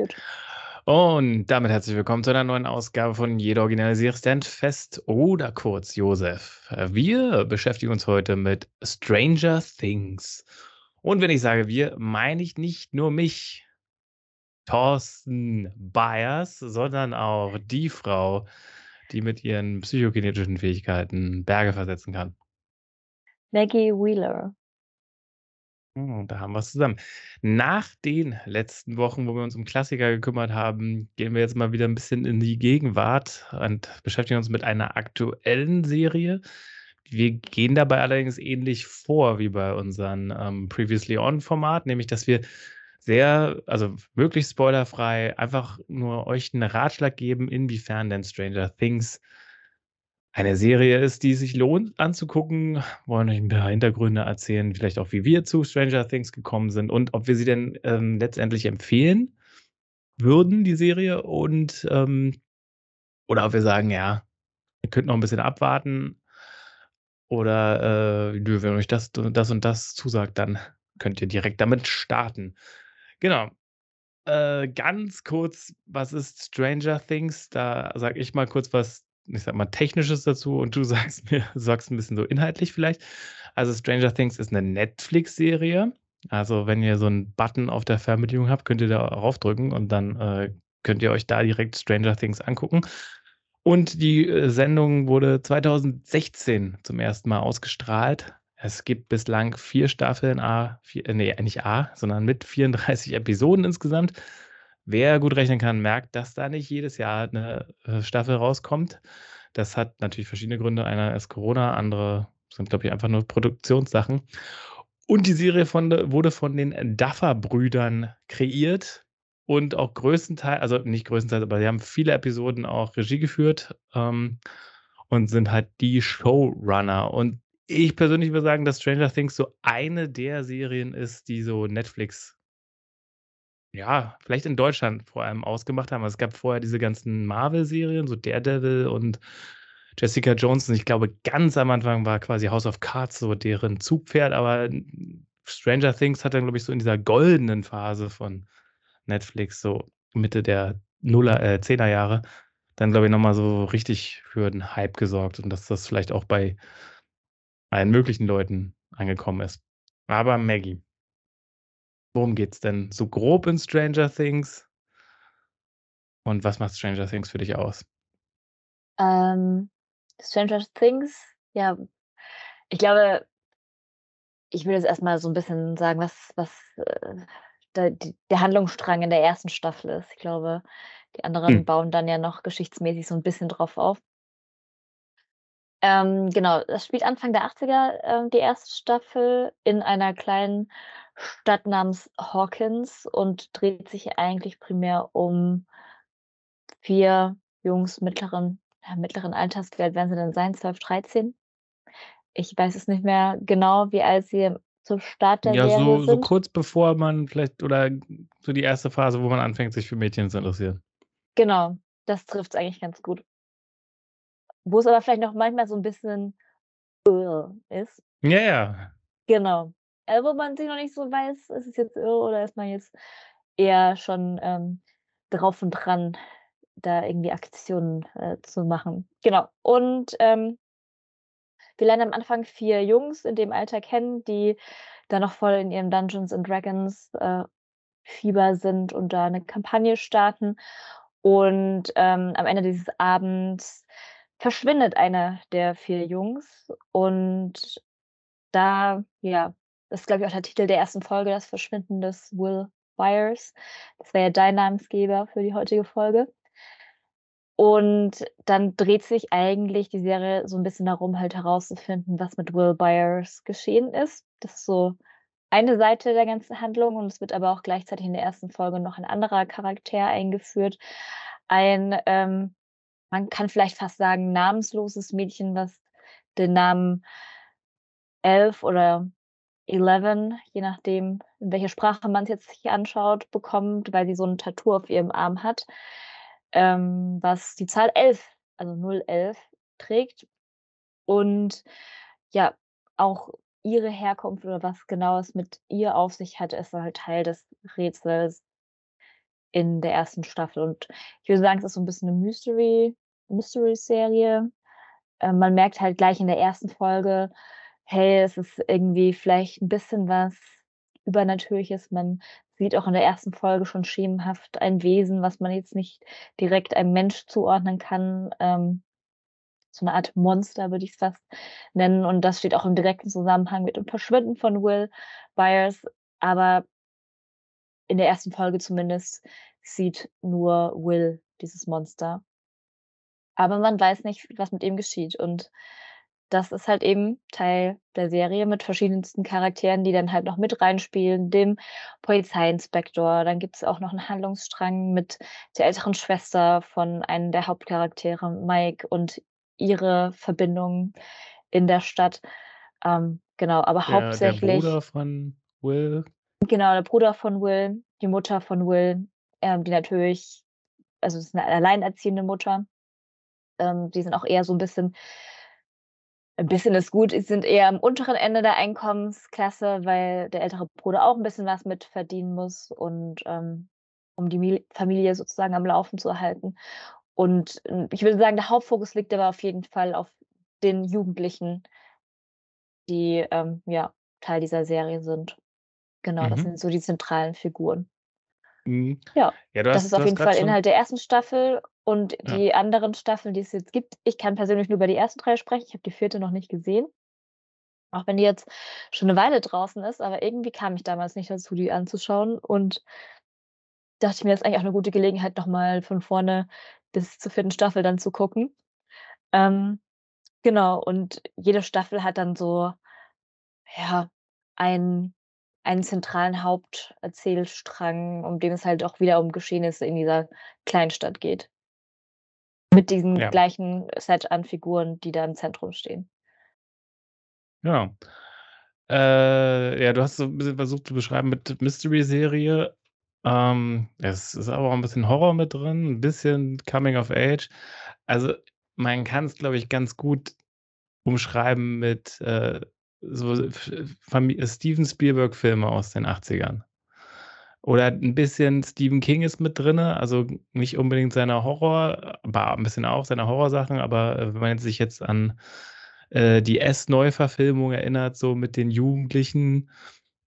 Gut. Und damit herzlich willkommen zu einer neuen Ausgabe von Jeder Original Serie Fest oder kurz Josef. Wir beschäftigen uns heute mit Stranger Things. Und wenn ich sage wir, meine ich nicht nur mich, Thorsten Byers, sondern auch die Frau, die mit ihren psychokinetischen Fähigkeiten Berge versetzen kann. Maggie Wheeler. Hm, da haben wir es zusammen. Nach den letzten Wochen, wo wir uns um Klassiker gekümmert haben, gehen wir jetzt mal wieder ein bisschen in die Gegenwart und beschäftigen uns mit einer aktuellen Serie. Wir gehen dabei allerdings ähnlich vor wie bei unserem ähm, Previously On-Format, nämlich dass wir sehr, also möglichst spoilerfrei, einfach nur euch einen Ratschlag geben, inwiefern denn Stranger Things eine Serie ist, die sich lohnt anzugucken. Wollen euch ein paar Hintergründe erzählen, vielleicht auch, wie wir zu Stranger Things gekommen sind und ob wir sie denn ähm, letztendlich empfehlen würden, die Serie, und ähm, oder ob wir sagen, ja, ihr könnt noch ein bisschen abwarten. Oder äh, wenn euch das, das und das zusagt, dann könnt ihr direkt damit starten. Genau. Äh, ganz kurz, was ist Stranger Things? Da sage ich mal kurz was ich sag mal, Technisches dazu und du sagst mir, sagst ein bisschen so inhaltlich vielleicht. Also Stranger Things ist eine Netflix-Serie. Also wenn ihr so einen Button auf der Fernbedienung habt, könnt ihr da raufdrücken und dann äh, könnt ihr euch da direkt Stranger Things angucken. Und die äh, Sendung wurde 2016 zum ersten Mal ausgestrahlt. Es gibt bislang vier Staffeln A, vier, äh, nee, nicht A, sondern mit 34 Episoden insgesamt. Wer gut rechnen kann, merkt, dass da nicht jedes Jahr eine äh, Staffel rauskommt. Das hat natürlich verschiedene Gründe. Einer ist Corona, andere sind, glaube ich, einfach nur Produktionssachen. Und die Serie von, wurde von den Duffer-Brüdern kreiert und auch größtenteils, also nicht größtenteils, aber sie haben viele Episoden auch Regie geführt ähm, und sind halt die Showrunner. Und ich persönlich würde sagen, dass Stranger Things so eine der Serien ist, die so Netflix ja, vielleicht in Deutschland vor allem ausgemacht haben. Also, es gab vorher diese ganzen Marvel-Serien, so Daredevil und Jessica Jones. Und ich glaube, ganz am Anfang war quasi House of Cards so deren Zugpferd, aber Stranger Things hat dann, glaube ich, so in dieser goldenen Phase von Netflix, so Mitte der Nuller, äh, 10er Jahre, dann, glaube ich, nochmal so richtig für den Hype gesorgt und dass das vielleicht auch bei allen möglichen Leuten angekommen ist. Aber Maggie, Worum geht's denn so grob in Stranger Things? Und was macht Stranger Things für dich aus? Ähm, Stranger Things, ja, ich glaube, ich würde jetzt erstmal so ein bisschen sagen, was, was äh, der, der Handlungsstrang in der ersten Staffel ist. Ich glaube, die anderen Hm. bauen dann ja noch geschichtsmäßig so ein bisschen drauf auf. Ähm, genau, das spielt Anfang der 80er, ähm, die erste Staffel in einer kleinen Stadt namens Hawkins und dreht sich eigentlich primär um 4 Jungs mittleren ja, mittleren Alters. Wie alt werden sie denn sein? 12, 13? Ich weiß es nicht mehr genau, wie alt sie zum Start der Ja, Serie so so sind. kurz bevor man vielleicht oder so die erste Phase, wo man anfängt, sich für Mädchen zu interessieren. Genau, das trifft's eigentlich ganz gut. Wo es aber vielleicht noch manchmal so 'n bisschen ist. Ja, ja. Genau. Äh, wo man sich noch nicht so weiß, ist es jetzt oder ist man jetzt eher schon, ähm, drauf und dran, da irgendwie Aktionen, äh, zu machen. Genau. Und, ähm wir lernen am Anfang 4 Jungs in dem Alter kennen, die da noch voll in ihrem Dungeons and Dragons, äh, Fieber sind und da 'ne Kampagne starten. Und, ähm, am Ende dieses Abends verschwindet einer der 4 Jungs und da ja, das ist, glaube ich, auch der Titel der ersten Folge, das Verschwinden des Will Byers. Das wäre ja dein Namensgeber für die heutige Folge. Und dann dreht sich eigentlich die Serie so 'n bisschen darum, halt herauszufinden, was mit Will Byers geschehen ist. Das ist so eine Seite der ganzen Handlung und es wird aber auch gleichzeitig in der ersten Folge noch ein anderer Charakter eingeführt. Ein, ähm, man kann vielleicht fast sagen, namensloses Mädchen, was den Namen Elf oder Eleven, je nachdem, in welcher Sprache man's jetzt sich anschaut, bekommt, weil sie so 'n Tattoo auf ihrem Arm hat, ähm, was die Zahl 11, also 011 trägt. Und ja, auch ihre Herkunft oder was genau es mit ihr auf sich hat, ist halt Teil des Rätsels. in der ersten Staffel. Und ich würde sagen, es ist so ein bisschen eine Mystery Mystery-Serie. Ähm, man merkt halt gleich in der ersten Folge, hey, es ist irgendwie vielleicht ein bisschen was Übernatürliches. Man sieht auch in der ersten Folge schon schemenhaft ein Wesen, was man jetzt nicht direkt einem Mensch zuordnen kann. Ähm, so eine Art Monster, würde ich es fast nennen. Und das steht auch im direkten Zusammenhang mit dem Verschwinden von Will Byers. Aber in der ersten Folge zumindest sieht nur Will dieses Monster. Aber man weiß nicht, was mit ihm geschieht. Und das ist halt eben Teil der Serie mit verschiedensten Charakteren, die dann halt noch mit reinspielen, dem Polizeiinspektor. Dann gibt es auch noch einen Handlungsstrang mit der älteren Schwester von einem der Hauptcharaktere, Mike, und ihre Verbindung in der Stadt. Ähm, genau, aber Der, hauptsächlich. der Bruder von Will. Genau, der Bruder von Will, die Mutter von Will, ähm, die natürlich, also es ist eine alleinerziehende Mutter. Ähm, die sind auch eher so ein bisschen ein bisschen ist gut, sie sind eher am unteren Ende der Einkommensklasse, weil der ältere Bruder auch ein bisschen was mit verdienen muss und, ähm, um die Mil Familie sozusagen am Laufen zu erhalten. Und, hm, ich würde sagen, der Hauptfokus liegt aber auf jeden Fall auf den Jugendlichen, die, ähm, ja, Teil dieser Serie sind. Genau, das Mhm. sind so die zentralen Figuren. Mhm. Ja, Ja, das hast, ist auf jeden Fall. Inhalt der ersten Staffel und Ja. die anderen Staffeln, die es jetzt gibt ich kann persönlich nur über die ersten 3 sprechen. Ich habe die vierte noch nicht gesehen, auch wenn die jetzt schon 'ne Weile draußen ist, aber irgendwie kam ich damals nicht dazu, die anzuschauen und dachte ich mir, das ist eigentlich auch 'ne gute Gelegenheit, noch mal von vorne bis zur vierten Staffel dann zu gucken. Ähm, genau, und jede Staffel hat dann so, ja, einen einen zentralen Haupterzählstrang, um den es halt auch wieder um Geschehnisse in dieser Kleinstadt geht. Mit diesem Ja, gleichen Set an Figuren, die da im Zentrum stehen. genau. Äh, ja, du hast so ein bisschen versucht zu beschreiben mit Mystery-Serie. Ähm, es ist aber auch ein bisschen Horror mit drin, ein bisschen Coming of Age. Also, man kann es, glaube ich, ganz gut umschreiben mit, äh, so Steven Spielberg-Filme aus den 80ern. Oder ein bisschen Stephen King ist mit drinne, also nicht unbedingt seine Horror aber ein bisschen auch seine Horrorsachen, aber, äh, wenn man sich jetzt an, äh, die S-Neuverfilmung erinnert, so mit den Jugendlichen,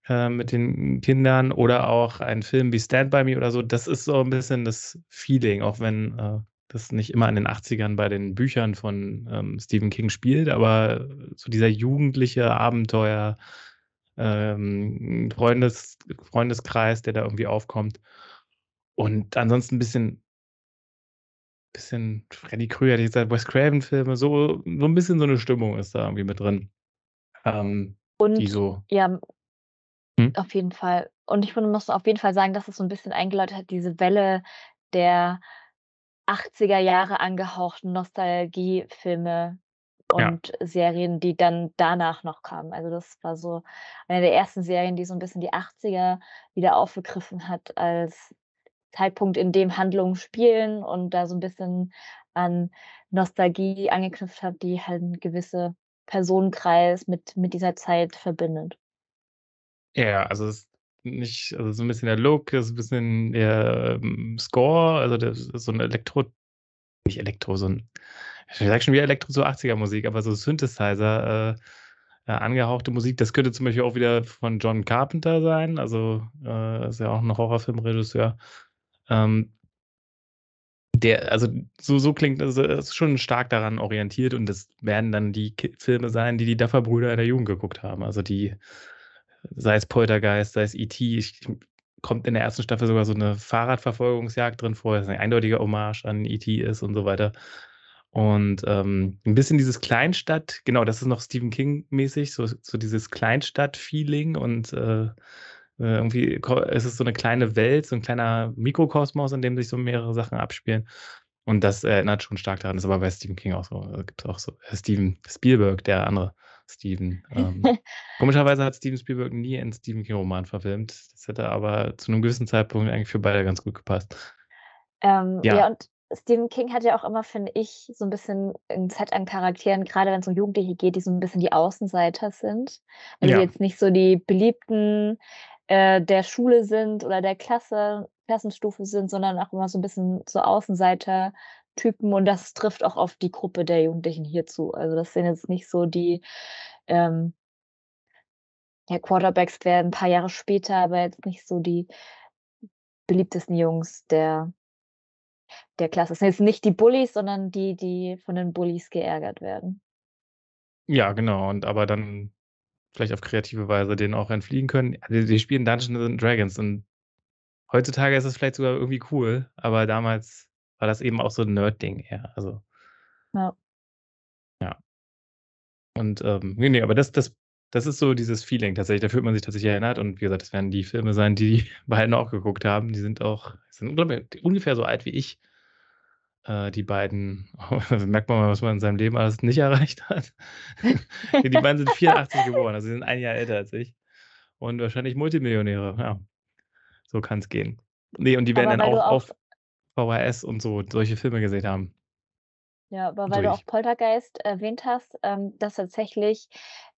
äh, mit den Kindern oder auch ein Film wie Stand by Me oder so, das ist so ein bisschen das Feeling, auch wenn, äh, das nicht immer in den 80ern bei den Büchern von, ähm, Stephen King spielt, aber so dieser jugendliche Abenteuer ähm, Freundes Freundeskreis, der da irgendwie aufkommt. Und ansonsten 'n bisschen bisschen Freddy Krüger, ich gesagt, Wes Craven-Filme, so so 'n bisschen so 'ne Stimmung ist da irgendwie mit drin, ähm, die Und so ja, mhm, auf jeden Fall. Und ich muss auf jeden Fall sagen, dass es so 'n bisschen eingeläutet hat, diese Welle der 80er Jahre angehauchten Nostalgiefilme ja. und Serien, die dann danach noch kamen. Also, das war so eine der ersten Serien, die so 'n bisschen die 80er wieder aufgegriffen hat als Zeitpunkt, in dem Handlungen spielen und da so 'n bisschen an Nostalgie angeknüpft hat, die halt 'n gewisse Personenkreis mit mit dieser Zeit verbindet. Ja, ja, also ist nicht also so 'n bisschen der Look, ist 'n bisschen der, ähm, Score, also ist so 'n Elektro nicht Elektro, so 'n ich sage schon wieder Elektro, so 80er Musik, aber so Synthesizer, äh, äh, angehauchte Musik. Das könnte zum Beispiel auch wieder von John Carpenter sein, also, äh, ist ja auch 'n Horrorfilmregisseur. Ähm, der also so so klingt also ist schon stark daran orientiert und das werden dann die Filme sein, die die Duffer-Brüder in der Jugend geguckt haben. Also die sei es Poltergeist, sei es E.T. Kommt in der ersten Staffel sogar so 'ne Fahrradverfolgungsjagd drin vor, das 'ne eindeutige Hommage an E.T. ist und so weiter. Und, ähm, 'n bisschen dieses Kleinstadt genau, das ist noch Stephen King-mäßig, so so dieses Kleinstadt-Feeling und, äh, äh, irgendwie ko es ist so 'ne kleine Welt, so 'n kleiner Mikrokosmos, in dem sich so mehrere Sachen abspielen. Und das erinnert schon stark daran, ist aber bei Stephen King auch so. Äh, gibt's auch so äh, Steven Spielberg, der andere Steven. Ähm, komischerweise hat Steven Spielberg nie 'n Stephen King-Roman verfilmt. Das hätte aber zu 'nem gewissen Zeitpunkt eigentlich für beide ganz gut gepasst. Ähm, ja, Ja, und Stephen King hat ja auch immer, finde ich, so 'n bisschen 'n Set an Charakteren, grade wenn's um Jugendliche geht, die so 'n bisschen die Außenseiter sind. Also, die ja, jetzt nicht so die Beliebten, äh, der Schule sind oder der Klasse, Klassenstufe sind, sondern auch immer so 'n bisschen so Außenseiter-Typen und das trifft auch auf die Gruppe der Jugendlichen hier zu. Also, das sind jetzt nicht so die, ähm ja, Quarterbacks werden 'n paar Jahre später, aber jetzt nicht so die beliebtesten Jungs der der Klasse. Es sind jetzt nicht die Bullies, sondern die, die von den Bullies geärgert werden. Ja, genau und aber dann vielleicht auf kreative Weise denen auch entfliehen können. Also, die spielen Dungeons and Dragons und heutzutage ist es vielleicht sogar irgendwie cool, aber damals war das eben auch so 'n Nerd-Ding eher, also Ja. Ja. Und, ähm, ne, ne, aber das das das ist so dieses Feeling tatsächlich. Da fühlt man sich tatsächlich erinnert und wie gesagt, das werden die Filme sein, die die beiden auch geguckt haben. Die sind auch sind ungefähr so alt wie ich. Äh, die beiden merkt man mal, was man in seinem Leben alles nicht erreicht hat. Die beiden sind 84 geboren, also sie sind 1 Jahr älter als ich und wahrscheinlich Multimillionäre, ja. So kann's gehen. Ne, und die werden dann auch auf VHS und so solche Filme gesehen haben. Ja, aber weil wie du auch. Poltergeist erwähnt hast, ähm, das tatsächlich,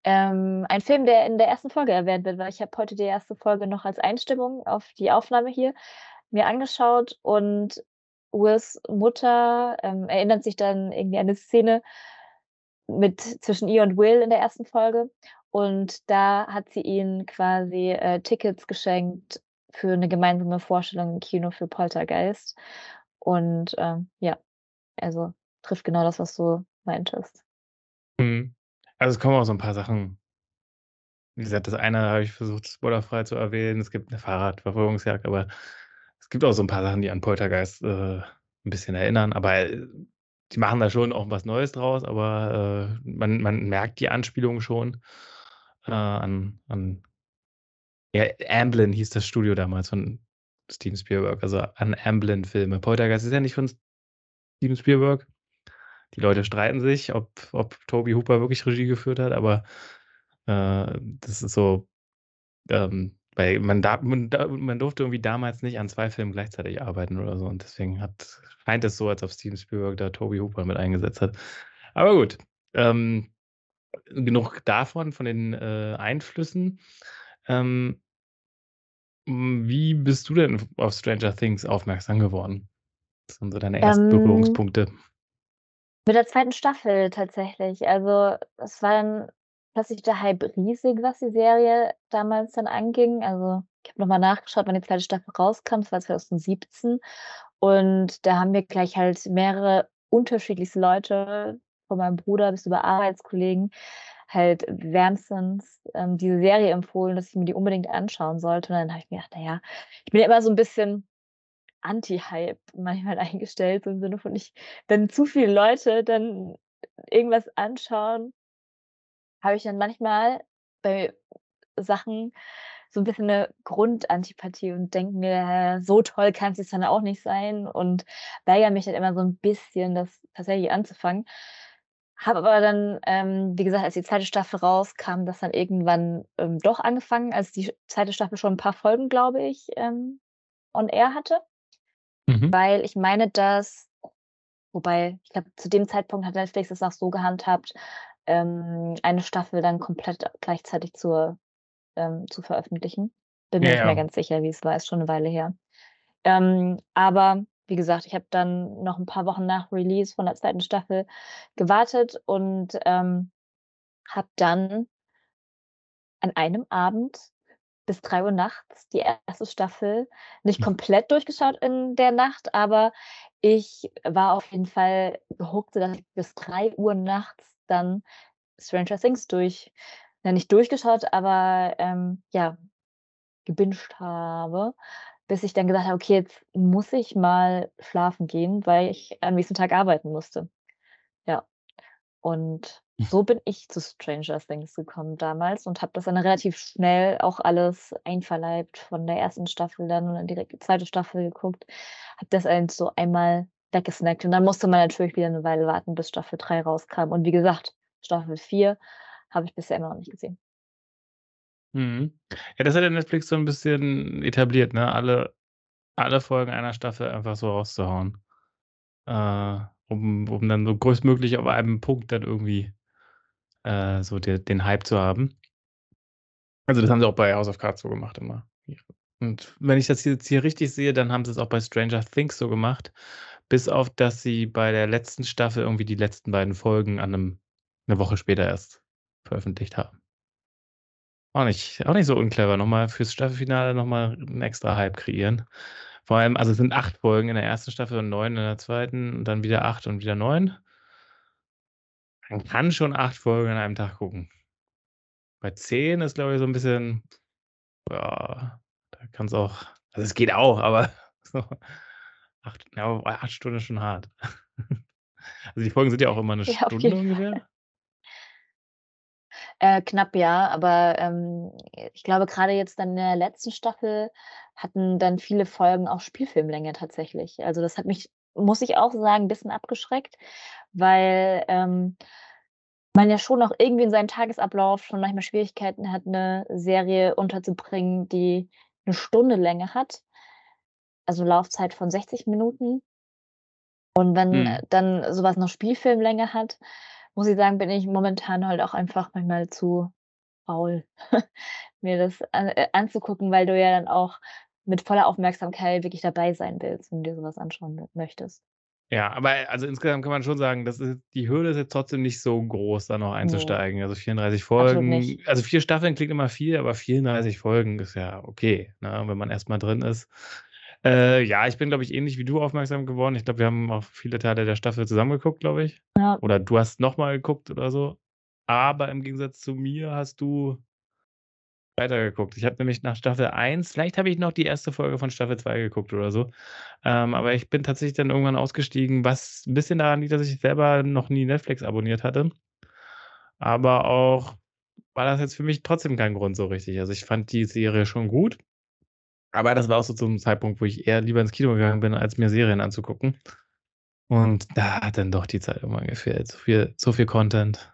ähm, ein Film, der in der 1. Folge erwähnt wird, weil ich habe heute die 1. Folge noch als Einstimmung auf die Aufnahme hier mir angeschaut und Wills Mutter, ähm, erinnert sich dann irgendwie an 'ne Szene mit zwischen ihr und Will in der 1. Folge und da hat sie ihnen quasi, äh, Tickets geschenkt für 'ne gemeinsame Vorstellung im Kino für Poltergeist und, ähm, ja, also, trifft genau das, was du meintest. Mhm. Also, es kommen auch so 'n paar Sachen wie gesagt, das eine habe ich versucht, spoilerfrei zu erwähnen. Es gibt 'ne Fahrradverfolgungsjagd, aber es gibt auch so 'n paar Sachen, die an Poltergeist, äh, 'n bisschen erinnern, aber, äh, die machen da schon auch was Neues draus, aber, äh, man man merkt die Anspielungen schon, äh, an an ja, Amblin hieß das Studio damals von Steven Spielberg, also, an Amblin-Filme. Poltergeist ist ja nicht von Steven Spielberg. Die Leute streiten sich, ob ob Tobe Hooper wirklich Regie geführt hat, aber, äh, das ist so, ähm, weil man da man da man durfte irgendwie damals nicht an 2 Filmen gleichzeitig arbeiten oder so und deswegen hat scheint es so, als ob Steven Spielberg da Tobe Hooper mit eingesetzt hat. Aber gut, ähm, genug davon, von den, äh, Einflüssen. Ähm hm, wie bist du denn auf Stranger Things aufmerksam geworden? Was waren so deine ersten Ähm Berührungspunkte? Mit der 2. Staffel tatsächlich. Also, es war dann plötzlich der Hype riesig, was die Serie damals dann anging. Also, ich habe noch mal nachgeschaut, wann die 2. Staffel rauskam. Das war 2017 und da haben mir gleich halt mehrere unterschiedlichste Leute, von meinem Bruder bis über Arbeitskollegen, halt wärmstens, ähm, diese Serie empfohlen, dass ich mir die unbedingt anschauen sollte. Und dann habe ich mir gedacht: „Na ja“ ich bin ja immer so 'n bisschen Anti-Hype manchmal eingestellt, so im Sinne von ich wenn zu viele Leute dann irgendwas anschauen habe ich dann manchmal bei Sachen so 'n bisschen 'ne Grundantipathie und denke mir: „So toll kann's jetzt dann auch nicht sein“ und weigere mich dann immer so 'n bisschen, das tatsächlich anzufangen. Habe aber dann, ähm, wie gesagt, als die 2. Staffel rauskam, das dann irgendwann, ähm, doch angefangen, als die 2. Staffel schon 'n paar Folgen, glaube ich, ähm, on air hatte. Mhm. Weil ich meine, dass wobei, ich glaube, zu dem Zeitpunkt hat Netflix das auch so gehandhabt, ähm, eine Staffel dann komplett gleichzeitig zur ähm, zu veröffentlichen. Bin mir Ja, nicht mehr ja. ganz sicher, wie es war, ist schon 'ne Weile her. Ähm, aber wie gesagt, ich habe dann noch 'n paar Wochen nach Release von der 2. Staffel gewartet und, ähm, habe dann an einem Abend bis 3:00 nachts die 1. Staffel nicht Hm. komplett durchgeschaut in der Nacht, aber ich war auf jeden Fall gehuckt, sodass ich bis 3:00 nachts dann Stranger Things durch ja, nicht durchgeschaut, aber, ähm, ja, gebinged habe, bis ich dann gesagt habe: „Okay, jetzt muss ich mal schlafen gehen“, weil ich am nächsten Tag arbeiten musste. Ja. Und so bin ich zu Stranger Things gekommen damals und habe das dann relativ schnell auch alles einverleibt von der 1. Staffel dann und dann direkt die 2. Staffel geguckt. Habe das alles so einmal weggesnackt und dann musste man natürlich wieder 'ne Weile warten, bis Staffel 3 rauskam. Und wie gesagt, Staffel 4 habe ich bisher immer noch nicht gesehen. Mhm. Ja, das hat ja Netflix so 'n bisschen etabliert, ne? Alle alle Folgen einer Staffel einfach so rauszuhauen. Äh, um um dann so größtmöglich auf einem Punkt dann irgendwie, äh, so de den Hype zu haben. Also, das haben sie auch bei House of Cards so gemacht immer. Und wenn ich das jetzt hier richtig sehe, dann haben sie's auch bei Stranger Things so gemacht, bis auf dass sie bei der letzten Staffel irgendwie die letzten beiden Folgen an 'nem 'ne Woche später erst veröffentlicht haben. Auch nicht auch nicht so unclever, noch mal fürs Staffelfinale noch mal 'n extra Hype kreieren. Vor allem also, es sind 8 Folgen in der 1. Staffel und 9 in der 2. und dann wieder 8 und wieder 9. Man kann schon 8 Folgen an einem Tag gucken. Bei 10 ist, glaube ich, so 'n bisschen ja, da kann's auch also, es geht auch, aber so 8 ja, 8 Stunden ist schon hart. Also, die Folgen sind ja auch immer 'ne Ja, Stunde Fall. ungefähr? Äh, knapp ja, aber, ähm, ich glaube, grade jetzt dann in der letzten Staffel hatten dann viele Folgen auch Spielfilmlänge tatsächlich. Also, das hat mich, muss ich auch sagen, bisschen abgeschreckt, weil, ähm, man ja schon auch irgendwie in seinem Tagesablauf schon manchmal Schwierigkeiten hat, 'ne Serie unterzubringen, die 'ne Stunde Länge hat. Also, Laufzeit von 60 Minuten. Und wenn Mhm. dann so was noch Spielfilmlänge hat, muss ich sagen, bin ich momentan halt auch einfach manchmal zu faul, mir das an äh, anzugucken, weil du ja dann auch mit voller Aufmerksamkeit wirklich dabei sein willst, wenn du dir so was anschauen möchtest. Ja, aber, also, insgesamt kann man schon sagen, das ist die Hürde ist jetzt trotzdem nicht so groß, da noch einzusteigen. Also, 34 Absolut nicht. Folgen also, 4 Staffeln klingt immer viel, aber 34 Folgen ist ja okay, ne, wenn man erst mal drin ist. Äh, ja, ich bin, glaube ich, ähnlich wie du aufmerksam geworden. Ich glaube, wir haben auch viele Teile der Staffel zusammen geguckt, glaube ich. Ja. Oder du hast noch mal geguckt oder so. Aber im Gegensatz zu mir hast du weitergeguckt. Ich habe nämlich nach Staffel 1 vielleicht habe ich noch die 1. Folge von Staffel 2 geguckt oder so. Ähm, aber ich bin tatsächlich dann irgendwann ausgestiegen, was 'n bisschen daran liegt, dass ich selber noch nie Netflix abonniert hatte. Aber auch war das jetzt für mich trotzdem kein Grund so richtig. Also, ich fand die Serie schon gut. Aber das war auch so zum Zeitpunkt, wo ich eher lieber ins Kino gegangen bin, als mir Serien anzugucken. Und da hat dann doch die Zeit irgendwann gefehlt. So viel so viel Content.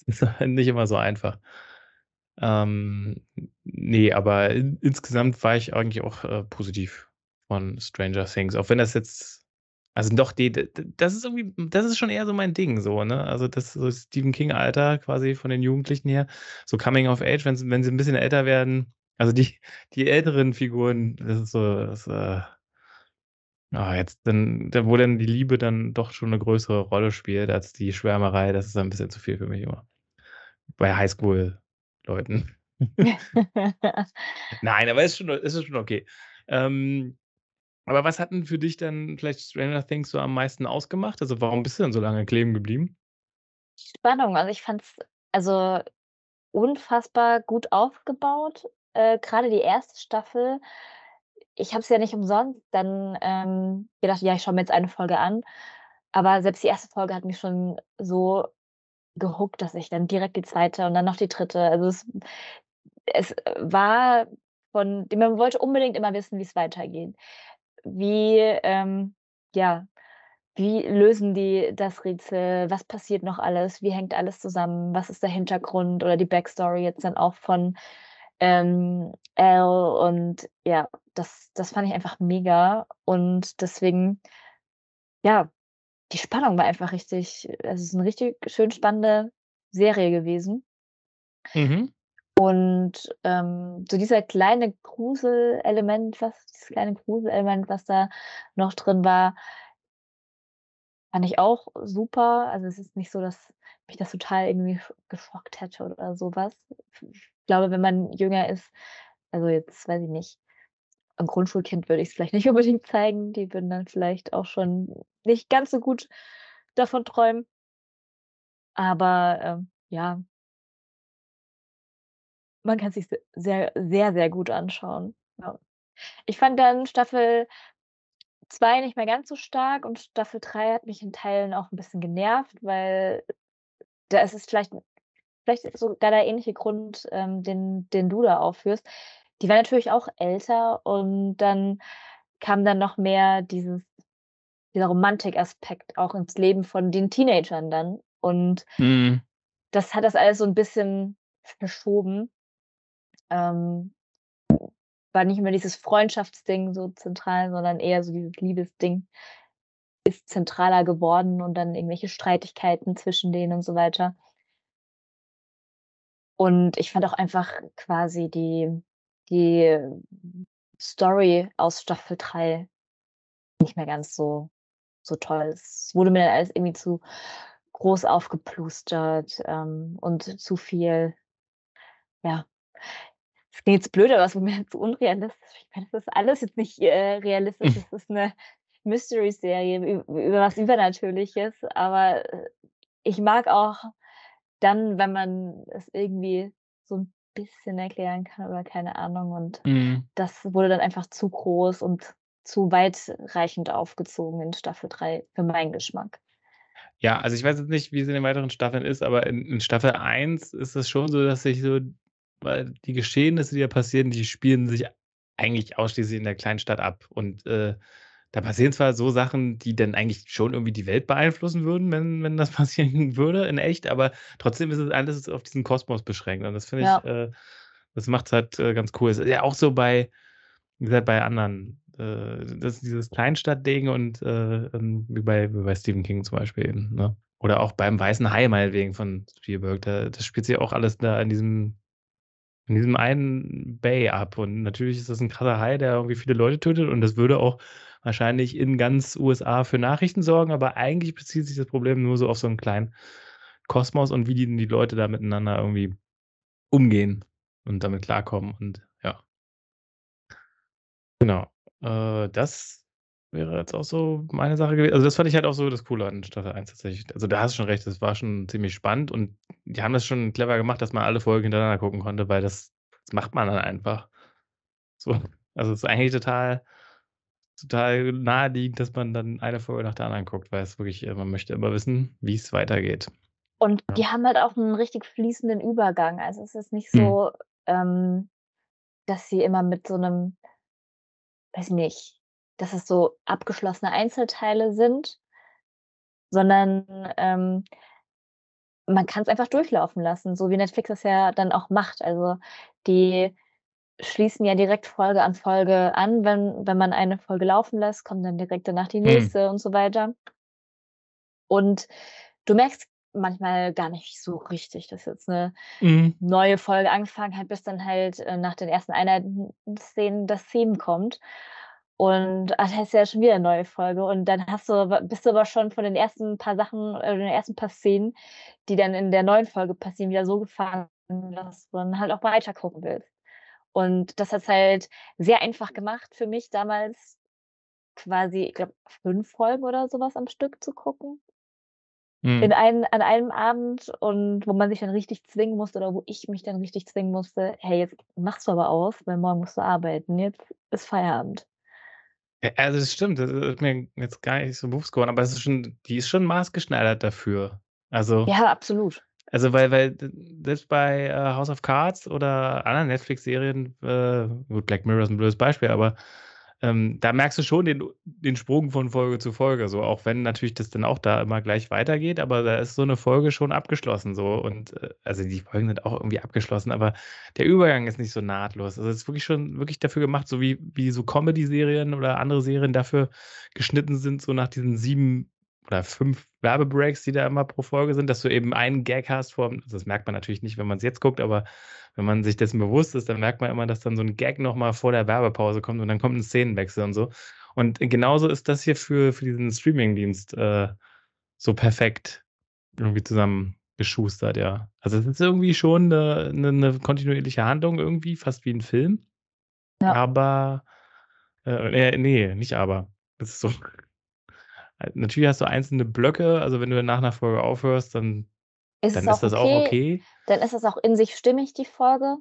Ist halt nicht immer so einfach. Ähm, n ne, aber in insgesamt war ich eigentlich auch, äh, positiv von Stranger Things, auch wenn das jetzt also, doch, die das ist irgendwie das ist schon eher so mein Ding so, ne? Also, das so Stephen King-Alter quasi von den Jugendlichen her, so Coming of Age, wenn sie wenn sie 'n bisschen älter werden. Also, die die älteren Figuren, das ist so das, äh ah, jetzt dann da wo dann die Liebe dann doch schon 'ne größere Rolle spielt als die Schwärmerei, das ist dann 'n bisschen zu viel für mich immer. Bei Highschool-Leuten. Nein, aber ist schon ist schon okay. Ähm, aber was hat 'n für dich dann vielleicht Stranger Things so am meisten ausgemacht? Also, warum bist du denn so lange kleben geblieben? Spannung. Also, ich fand's, also, unfassbar gut aufgebaut, äh, grade die 1. Staffel. Ich habe es ja nicht umsonst dann, ähm, gedacht: „Ja, ich schaue mir jetzt eine Folge an.“ Aber selbst die 1. Folge hat mich schon so gehookt, dass ich dann direkt die 2. und dann noch die 3. also, es es war von man wollte unbedingt immer wissen, wie's weitergeht. Wie, ähm ja, wie lösen die das Rätsel? Was passiert noch alles? Wie hängt alles zusammen? Was ist der Hintergrund oder die Backstory jetzt dann auch von, ähm, Elle? Und ja, das das fand ich einfach mega und deswegen ja, die Spannung war einfach richtig es ist 'ne richtig schön spannende Serie gewesen. Mhm. Und, ähm, so dieser kleine Gruselelement, was dieses kleine Gruselelement, was da noch drin war fand ich auch super. Also, es ist nicht so, dass mich das total irgendwie sch geschockt hätte oder so was. Ich glaube, wenn man jünger ist also, jetzt weiß ich nicht, 'n Grundschulkind würde ich's vielleicht nicht unbedingt zeigen. Die würden dann vielleicht auch schon nicht ganz so gut davon träumen. Aber, ähm, ja. Man kann sich's sehr, sehr, sehr gut anschauen, ja. Ich fand dann Staffel 2 nicht mehr ganz so stark und Staffel 3 hat mich in Teilen auch 'n bisschen genervt, weil da ist es vielleicht vielleicht sogar der ähnliche Grund, ähm, den den du da aufführst. Die war natürlich auch älter und dann kam dann noch mehr dieses dieser Romantikaspekt auch ins Leben von den Teenagern dann und Mhm. das hat das alles so 'n bisschen verschoben. Ähm, war nicht mehr dieses Freundschaftsding so zentral, sondern eher so dieses Liebesding ist zentraler geworden und dann irgendwelche Streitigkeiten zwischen denen und so weiter. Und ich fand auch einfach quasi die die Story aus Staffel 3 nicht mehr ganz so so toll. Es wurde mir dann alles irgendwie zu groß aufgeplustert, ähm, und zu viel ja. Es klingt jetzt blöd, aber es war mir zu unrealistisch. Ich meine, das ist alles jetzt nicht, äh, realistisch. Es ist 'ne Mystery-Serie über was Übernatürliches, aber, äh, ich mag auch dann, wenn man es irgendwie so 'n bisschen erklären kann oder keine Ahnung und Mhm. das wurde dann einfach zu groß und zu weitreichend aufgezogen in Staffel 3 für meinen Geschmack. Ja, also, ich weiß jetzt nicht, wie's in den weiteren Staffeln ist, aber in in Staffel 1 ist es schon so, dass sich so weil die Geschehnisse, die da passieren, die spielen sich eigentlich ausschließlich in der kleinen Stadt ab. Und, äh, da passieren zwar so Sachen, die dann eigentlich schon irgendwie die Welt beeinflussen würden, wenn wenn das passieren würde in echt, aber trotzdem ist es alles auf diesen Kosmos beschränkt. Und das finde ich, Ja. äh das macht's halt, äh, ganz cool. Ist ja auch so bei wie gesagt, bei anderen, äh das dieses Kleinstadt-Ding und, äh, ähm, wie bei wie bei Stephen King zum Beispiel eben, ne? Oder auch beim Weißen Hai meinetwegen von Spielberg. Da das spielt sich auch alles da in diesem in diesem einen Bay ab. Und natürlich ist das 'n krasser Hai, der irgendwie viele Leute tötet und das würde auch wahrscheinlich in ganz USA für Nachrichten sorgen, aber eigentlich bezieht sich das Problem nur so auf so 'n kleinen Kosmos und wie die die Leute da miteinander irgendwie umgehen und damit klarkommen und ja. Genau. Äh, das wäre jetzt auch so meine Sache gew also, das fand ich halt auch so das Coole an Staffel 1 tatsächlich. Also, da hast du schon recht, das war schon ziemlich spannend und die haben das schon clever gemacht, dass man alle Folgen hintereinander gucken konnte, weil das das macht man dann einfach. So, also, es ist eigentlich total total naheliegend, dass man dann eine Folge nach der anderen guckt, weil es wirklich äh, man möchte immer wissen, wie's weitergeht. Und Ja. die haben halt auch 'n richtig fließenden Übergang. Also, es ist nicht Mhm. so, ähm, dass sie immer mit so 'nem weiß ich nicht, dass es so abgeschlossene Einzelteile sind sondern, ähm man kann's einfach durchlaufen lassen, so wie Netflix das ja dann auch macht. Also, die schließen ja direkt Folge an Folge an. Wenn wenn man eine Folge laufen lässt, kommt dann direkt danach die Mhm. nächste und so weiter. Und du merkst manchmal gar nicht so richtig, dass jetzt 'ne Mhm. neue Folge angefangen hat, bis dann halt, äh, nach den ersten Einleitenden-Szenen das Theme kommt. Und, ah, da ist ja schon wieder 'ne neue Folge und dann hast du bist du aber schon von den ersten paar Sachen äh, den ersten paar Szenen, die dann in der neuen Folge passieren, wieder so gefangen, dass du dann halt auch weiter gucken willst. Und das hat's halt sehr einfach gemacht für mich damals quasi, ich glaube, 5 Folgen oder so was am Stück zu gucken in Mhm. ein an einem Abend und wo man sich dann richtig zwingen musste oder wo ich mich dann richtig zwingen musste: „Hey, jetzt machst du aber aus, weil morgen musst du arbeiten. Jetzt ist Feierabend.“ Ja, also, das stimmt. Das ist mir jetzt gar nicht so bewusst geworden, aber es ist schon die ist schon maßgeschneidert dafür. Also Ja, absolut. Also, weil weil selbst bei, äh, „House of Cards“ oder anderen Netflix-Serien, äh gut, „Black Mirror“ ist 'n blödes Beispiel, aber, ähm, da merkst du schon den den Sprung von Folge zu Folge so, auch wenn natürlich das dann auch da immer gleich weitergeht, aber da ist so 'ne Folge schon abgeschlossen so und, äh also, die Folgen sind auch irgendwie abgeschlossen, aber der Übergang ist nicht so nahtlos. Also, es ist wirklich schon wirklich dafür gemacht, so wie wie so Comedy-Serien oder andere Serien dafür geschnitten sind, so nach diesen 7 oder 5 Werbebreaks, die da immer pro Folge sind, dass du eben einen Gag hast vorm also, das merkt man natürlich nicht, wenn man's jetzt guckt, aber wenn man sich dessen bewusst ist, dann merkt man immer, dass dann so 'n Gag noch mal vor der Werbepause kommt und dann kommt 'n Szenenwechsel und so. Und genauso ist das hier für für diesen Streamingdienst, äh, so perfekt irgendwie zusammengeschustert, ja. Also, es ist irgendwie schon 'ne 'ne 'ne kontinuierliche Handlung irgendwie, fast wie 'n Film, Ja. aber äh, äh, ne, nicht aber. Es ist so natürlich hast du einzelne Blöcke, also, wenn du nach 'ner Folge aufhörst, dann Ist dann ist das auch okay, okay. dann ist es auch in sich stimmig, die Folge,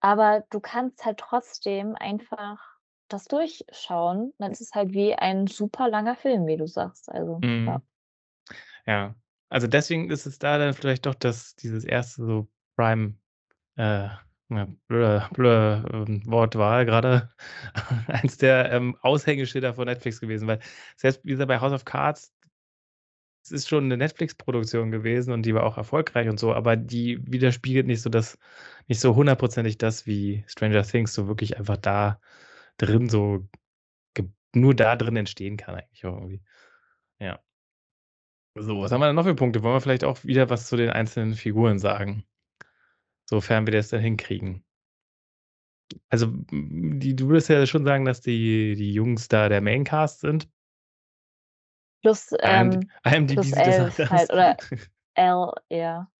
aber du kannst halt trotzdem einfach das durchschauen. Dann ist es halt wie ein super langer Film, wie du sagst, also, ja. Mhm. Ja, also, deswegen ist es da dann vielleicht doch das dieses 1. so Prime äh, ja, blöder blöder, ähm, Wortwahl grade, eins der, ähm, Aushängeschilder von Netflix gewesen, weil selbst wie gesagt, bei „House of Cards“ es ist schon 'ne Netflix-Produktion gewesen und die war auch erfolgreich und so, aber die widerspiegelt nicht so das nicht so hundertprozentig das, wie „Stranger Things“ so wirklich einfach da drin so nur da drin entstehen kann eigentlich auch irgendwie. Ja. So, was haben wir denn noch für Punkte? Wollen wir vielleicht auch wieder was zu den einzelnen Figuren sagen? Sofern wir das dann hinkriegen. Also, die du würdest ja schon sagen, dass die die Jungs da der Maincast sind? Plus, ähm, IMDb plus sieht das 11 anders. halt oder L, ja.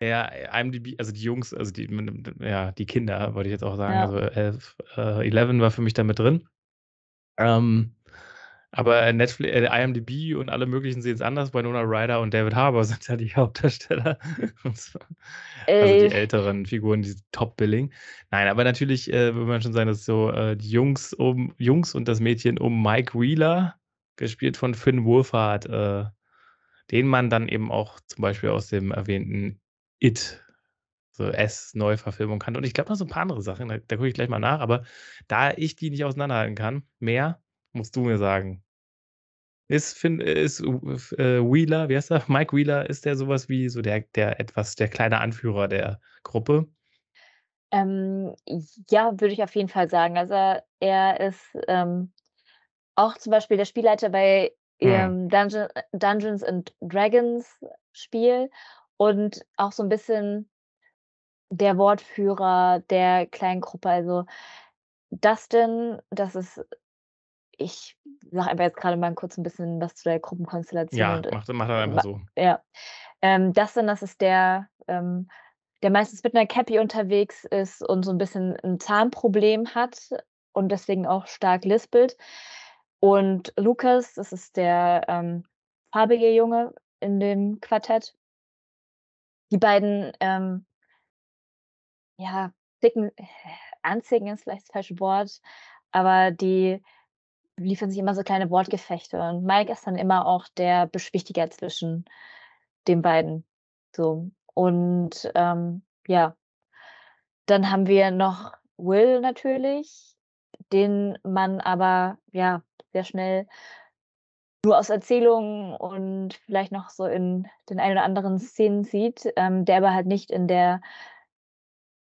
Ja, IMDb also die Jungs, also die ja, die Kinder, wollte ich jetzt auch sagen. Ja. Also 11 äh, 11 war für mich da mit drin. Ähm, aber Netfli äh, IMDb und alle möglichen sehen's anders. Winona Ryder und David Harbour sind ja die Hauptdarsteller. Also die Äh. älteren Figuren, die Top-Billing. Nein, aber natürlich, äh, würde man schon sagen, dass so, äh, die Jungs um Jungs und das Mädchen um Mike Wheeler, gespielt von Finn Wolfhard, äh, den man dann eben auch zum Beispiel aus dem erwähnten It, so S-Neuverfilmung kannte. Und ich glaube noch so 'n paar andere Sachen, da da gucke ich gleich mal nach, aber da ich die nicht auseinanderhalten kann mehr, musst du mir sagen. Ist Finn ist äh, Wheeler wie heißt er? Mike Wheeler, ist der so was wie so der der etwas der kleine Anführer der Gruppe? Ähm, ja, würde ich auf jeden Fall sagen. Also, er ist, ähm, auch zum Beispiel der Spielleiter bei ihrem Dungeon Dungeons and Dragons Spiel und auch so 'n bisschen der Wortführer der kleinen Gruppe. Also, Dustin, das ist ich sage einfach jetzt grade mal kurz 'n bisschen was zu der Gruppenkonstellation Ja, äh, mach mach das einfach so. ja. Ähm, Dustin, das ist der, ähm, der meistens mit 'ner Cappy unterwegs ist und so 'n bisschen 'n Zahnproblem hat und deswegen auch stark lispelt. Und Lucas, das ist der, ähm, farbige Junge in dem Quartett. Die beiden, ähm ja, dicken anzicken ist vielleicht das falsche Wort, aber die liefern sich immer so kleine Wortgefechte und Mike ist dann immer auch der Beschwichtiger zwischen den beiden, so. Und, ähm, ja. Dann haben wir noch Will natürlich, den man aber, ja, sehr schnell nur aus Erzählungen und vielleicht noch so in den ein oder anderen Szenen sieht, ähm, der aber halt nicht in der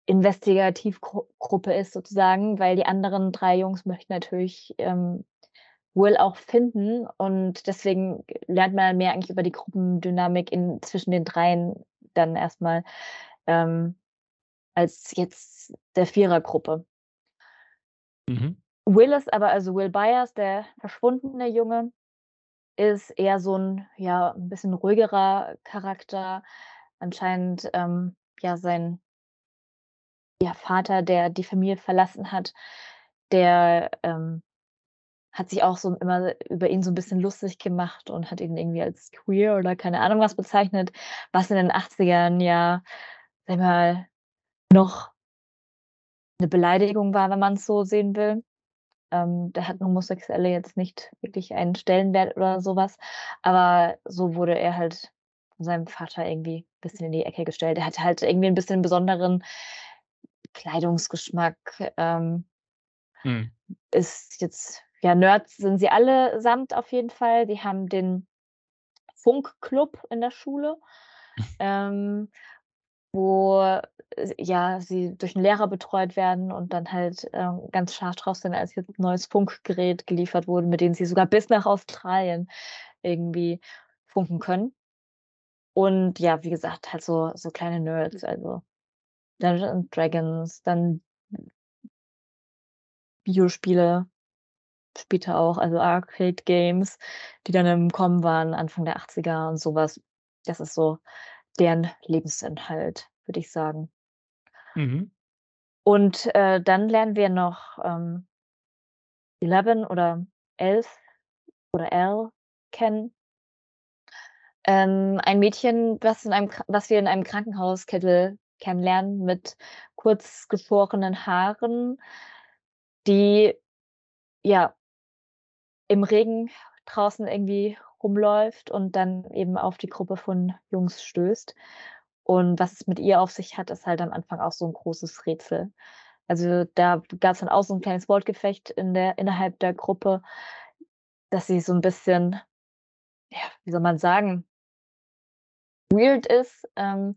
Investigativgru Gruppe ist sozusagen, weil die anderen 3 Jungs möchten natürlich, ähm, Will auch finden und deswegen lernt man mehr eigentlich über die Gruppendynamik in zwischen den Dreien dann erst mal, ähm, als jetzt der Vierergruppe. Mhm. Will ist aber also Will Byers, der verschwundene Junge, ist eher so 'n, ja, 'n bisschen ruhigerer Charakter. Anscheinend, ähm, ja, sein ja, Vater, der die Familie verlassen hat, der, ähm, hat sich auch so immer über ihn so 'n bisschen lustig gemacht und hat ihn irgendwie als queer oder keine Ahnung was bezeichnet, was in den 80ern ja, ich mal, noch 'ne Beleidigung war, wenn man's so sehen will. Ähm, da hatten Homosexuelle jetzt nicht wirklich einen Stellenwert oder so was, aber so wurde er halt von seinem Vater irgendwie bisschen in die Ecke gestellt. Er hatte halt irgendwie 'n bisschen besonderen Kleidungsgeschmack, ähm Mhm. ist jetzt ja, Nerds sind sie allesamt auf jeden Fall. Die haben den Funkclub in der Schule, ähm, wo, äh, ja, sie durch 'n Lehrer betreut werden und dann halt, ähm, ganz scharf drauf sind, als jetzt 'n neues Funkgerät geliefert wurde, mit dem sie sogar bis nach Australien irgendwie funken können. Und ja, wie gesagt, halt so so kleine Nerds, also Dungeons and Dragons, dann Videospiele später auch, also Arcade Games, die dann im Kommen waren Anfang der 80er und so was. Das ist so deren Lebensinhalt, würde ich sagen. Mhm. Und, äh, dann lernen wir noch, ähm 11 oder 11 oder L kennen. Ähm, ein Mädchen, was in einem was wir in einem Krankenhauskittel kennenlernen mit kurz geschorenen Haaren, die, ja im Regen draußen irgendwie rumläuft und dann eben auf die Gruppe von Jungs stößt. Und was es mit ihr auf sich hat, ist halt am Anfang auch so 'n großes Rätsel. Also, da gab's dann auch so 'n kleines Wortgefecht in der innerhalb der Gruppe, dass sie so 'n bisschen, ja, wie soll man sagen weird ist, ähm,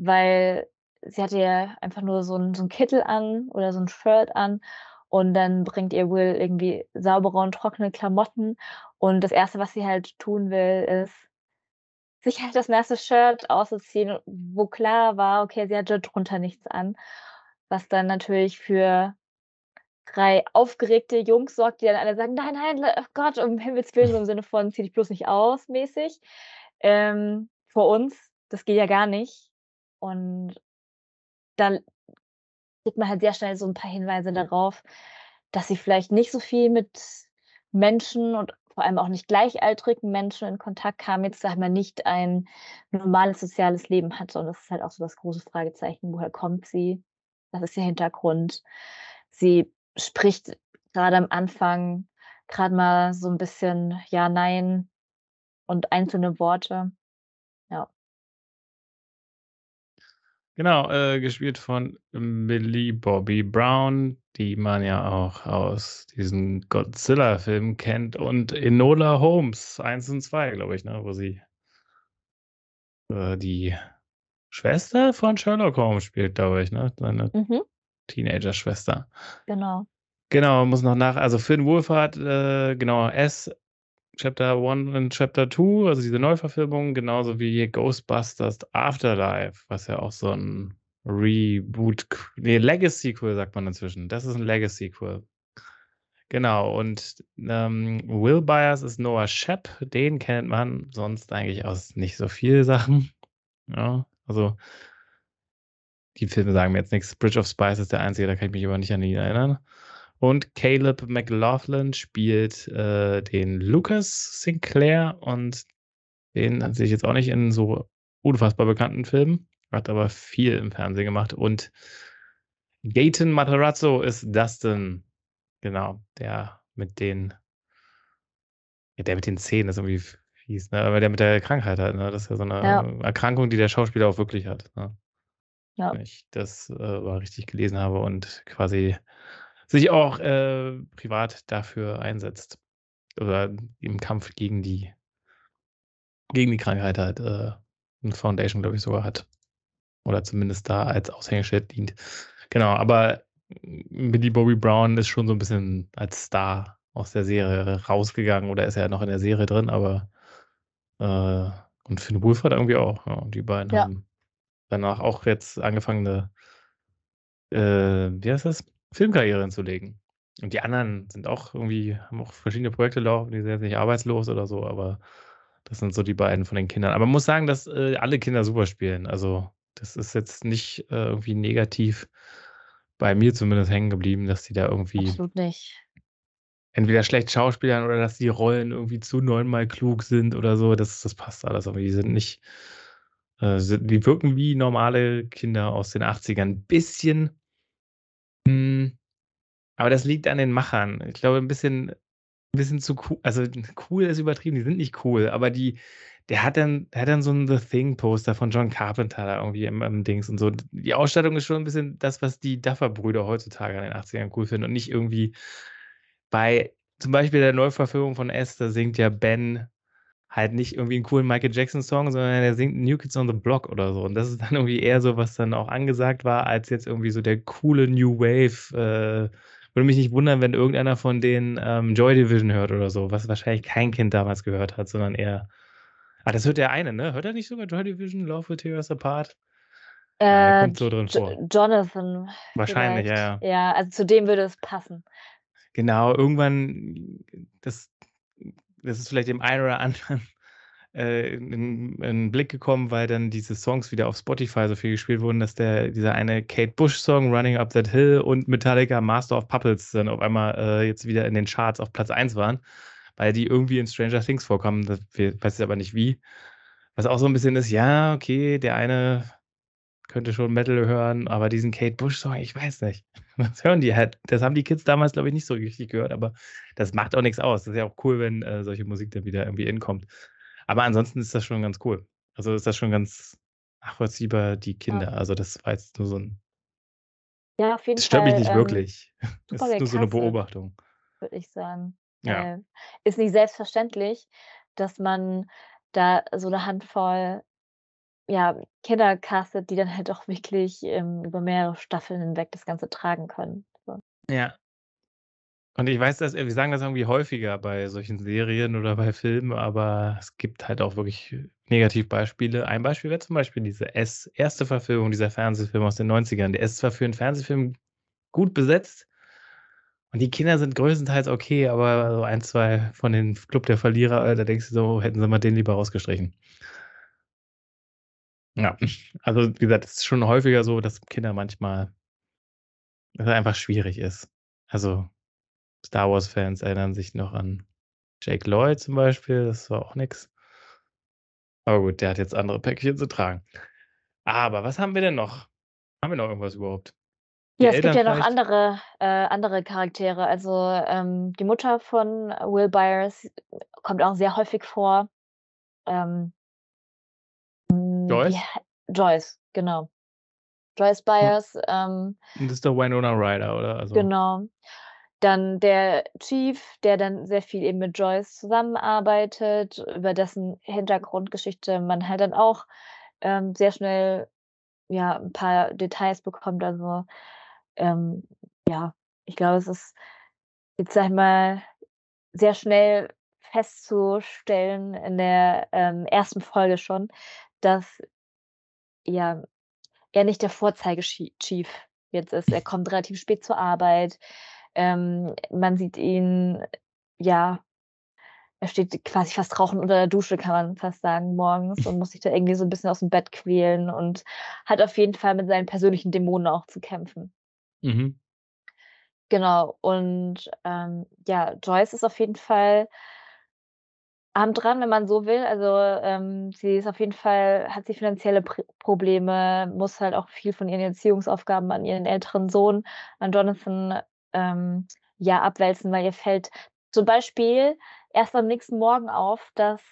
weil sie hatte ja einfach nur so 'n so Kittel an oder so 'n Shirt an und dann bringt ihr Will irgendwie saubere und trockene Klamotten und das Erste, was sie halt tun will, ist sich halt das nasse Shirt auszuziehen, wo klar war, okay, sie hatte drunter nichts an, was dann natürlich für 3 aufgeregte Jungs sorgt, die dann alle sagen: „Nein, nein, oh Gott, um Himmels Willen“, im Sinne von: „Zieh dich bloß nicht aus“, mäßig. Ähm, vor uns, das geht ja gar nicht. Und dann kriegt man halt sehr schnell so 'n paar Hinweise darauf, dass sie vielleicht nicht so viel mit Menschen und vor allem auch nicht gleichaltrigen Menschen in Kontakt kam, jetzt ich mal, nicht ein normales soziales Leben hatte. Und das ist halt auch so das große Fragezeichen. Woher kommt sie? Was ist ihr Hintergrund? Sie spricht grade am Anfang grad mal so 'n bisschen Ja, Nein und einzelne Worte. Ja. Genau, äh, gespielt von Millie Bobby Brown, die man ja auch aus diesen Godzilla-Filmen kennt und Enola Holmes 1 und 2, glaube ich, ne, wo sie äh, die Schwester von Sherlock Holmes spielt, glaube ich, ne? Seine Mhm. Teenagerschwester. Genau. Genau, muss noch nach also Finn Wolfhard, äh, genau, S Chapter One und Chapter Two, also diese Neuverfilmung, genauso wie Ghostbusters Afterlife, was ja auch so 'n Reboot q ne, Legacyquel sagt man inzwischen. Das ist 'n Legacyquel. Genau, und, ähm, Will Byers ist Noah Shepp, den kennt man sonst eigentlich aus nicht so viel Sachen, ja? Also die Filme sagen mir jetzt nix. Bridge of Spies ist der einzige, da kann ich mich aber nicht an ihn erinnern. Und Caleb McLaughlin spielt, äh, den Lucas Sinclair und den sehe ich jetzt auch nicht in so unfassbar bekannten Filmen, hat aber viel im Fernsehen gemacht. Und Gaten Matarazzo ist Dustin, genau, der mit den ja, der mit den Zähnen ist irgendwie fies, ne? Aber der mit der Krankheit halt, ne? Das ist ja so 'ne Ja. Erkrankung, die der Schauspieler auch wirklich hat, ne? Ja. Wenn ich das, äh, richtig gelesen habe und quasi sich auch, äh, privat dafür einsetzt oder im Kampf gegen die gegen die Krankheit halt, äh, 'ne Foundation, glaube ich, sogar hat oder zumindest da als Aushängeschild dient. Genau, aber Millie Bobby Brown ist schon so 'n bisschen als Star aus der Serie rausgegangen oder ist ja noch in der Serie drin, aber, äh und Finn Wolfhard irgendwie auch, ja. Die beiden Ja. haben danach auch jetzt angefangen, 'ne äh, wie heißt das, Filmkarriere hinzulegen. Und die anderen sind auch irgendwie haben auch verschiedene Projekte laufen, die sind jetzt nicht arbeitslos oder so, aber das sind so die beiden von den Kindern. Aber man muss sagen, dass, äh, alle Kinder super spielen. Also, das ist jetzt nicht, äh, irgendwie negativ bei mir zumindest hängen geblieben, dass die da irgendwie Absolut nicht. entweder schlecht schauspielern oder dass die Rollen irgendwie zu neunmal klug sind oder so. Das das passt alles, aber die sind nicht äh, sind die wirken wie normale Kinder aus den 80ern. Bisschen hm, aber das liegt an den Machern. Ich glaube 'n bisschen 'n bisschen zu coo also, cool ist übertrieben, die sind nicht cool, aber die der hat dann der hat dann so 'n The Thing Poster von John Carpenter da irgendwie im im Dings und so. Die Ausstattung ist schon 'n bisschen das, was die Duffer-Brüder heutzutage in den 80ern cool finden und nicht irgendwie bei zum Beispiel der Neuverfilmung von da singt ja Ben halt nicht irgendwie 'n coolen Michael Jackson Song, sondern er singt „New Kids on the Block“ oder so. Und das ist dann irgendwie eher so, was dann auch angesagt war, als jetzt irgendwie so der coole New Wave, äh würde mich nicht wundern, wenn irgendeiner von denen, ähm, Joy Division hört oder so, was wahrscheinlich kein Kind damals gehört hat, sondern eher ah, das hört der eine, ne? Hört er nicht sogar Joy Division, „Love Will Tear Us Apart“? Ja, Äh, kommt so drin vor. Jonathan Wahrscheinlich, ja, ja. Ja, also zu dem würde es passen. Genau, irgendwann das das ist vielleicht dem einen oder anderen, äh, in in Blick gekommen, weil dann diese Songs wieder auf Spotify so viel gespielt wurden, dass der dieser eine Kate Bush Song „Running Up That Hill“ und Metallica „Master of Puppets“ dann auf einmal, äh, jetzt wieder in den Charts auf Platz 1 waren, weil die irgendwie in Stranger Things vorkommen. Das we weiß jetzt aber nicht wie. Was auch so 'n bisschen ist, ja, okay, der eine könnte schon Metal hören, aber diesen Kate Bush Song, ich weiß nicht. Das hören die halt. Das haben die Kids damals, glaube ich, nicht so richtig gehört, aber das macht auch nix aus. Das ist ja auch cool, wenn, äh, solche Musik dann wieder irgendwie in kommt. Aber ansonsten ist das schon ganz cool. Also, ist das schon ganz nachvollziehbar, die Ja. Kinder. Also, das war jetzt nur so 'n Ja, auf jeden Das stört mich Fall, nicht ähm, wirklich. Das ist nur so 'ne gecastet, Beobachtung. würde ich sagen. Ja. Äh, ist nicht selbstverständlich, dass man da so 'ne Handvoll, ja, Kinder castet, die dann halt auch wirklich, ähm, über mehrere Staffeln hinweg das Ganze tragen können, so. Ja. Und ich weiß, dass äh, wir sagen das irgendwie häufiger bei solchen Serien oder bei Filmen, aber es gibt halt auch wirklich Negativbeispiele. Ein Beispiel wäre zum Beispiel diese S erste Verfilmung dieser Fernsehfilm aus den 90ern. Der ist zwar für 'n Fernsehfilm gut besetzt Und die Kinder sind größtenteils okay, aber so 1, 2 von den Club der Verlierer, äh, da denkst du so: „Hätten sie mal den lieber rausgestrichen.“ Ja, also, wie gesagt, es ist schon häufiger so, dass Kinder manchmal dass es einfach schwierig ist. Also, Star-Wars-Fans erinnern sich noch an Jake Lloyd zum Beispiel, das war auch nix. Aber gut, der hat jetzt andere Päckchen zu tragen. Aber was haben wir denn noch? Haben wir noch irgendwas überhaupt? Die Ja, es gibt Eltern ja noch vielleicht? andere äh, andere Charaktere. Also, ähm, die Mutter von Will Byers kommt auch sehr häufig vor. Ähm hm, Joyce? hei Joyce, genau. Joyce Hm. Byers, ähm Und das ist doch Winona Ryder, oder? Also Genau. Dann der Chief, der dann sehr viel eben mit Joyce zusammenarbeitet, über dessen Hintergrundgeschichte man halt dann auch, ähm, sehr schnell, ja, 'n paar Details bekommt. Also, ähm, ja, ich glaube, es ist jetzt, sage ich mal, sehr schnell festzustellen in der, ähm, 1. Folge schon, dass ja, er nicht der Vorzeigechi Chief jetzt ist. Er kommt relativ spät zur Arbeit. Ähm, man sieht ihn, ja er steht quasi fast rauchend unter der Dusche, kann man fast sagen, morgens und muss sich da irgendwie so 'n bisschen aus'm Bett quälen und hat auf jeden Fall mit seinen persönlichen Dämonen auch zu kämpfen. Mhm. Genau, und, ähm, ja, Joyce ist auf jeden Fall arm dran, wenn man so will. Also, ähm, sie ist auf jeden Fall hat sie finanzielle Pr Probleme, muss halt auch viel von ihren Erziehungsaufgaben an ihren älteren Sohn, an Jonathan, ähm, ja, abwälzen, weil ihr fällt zum Beispiel erst am nächsten Morgen auf, dass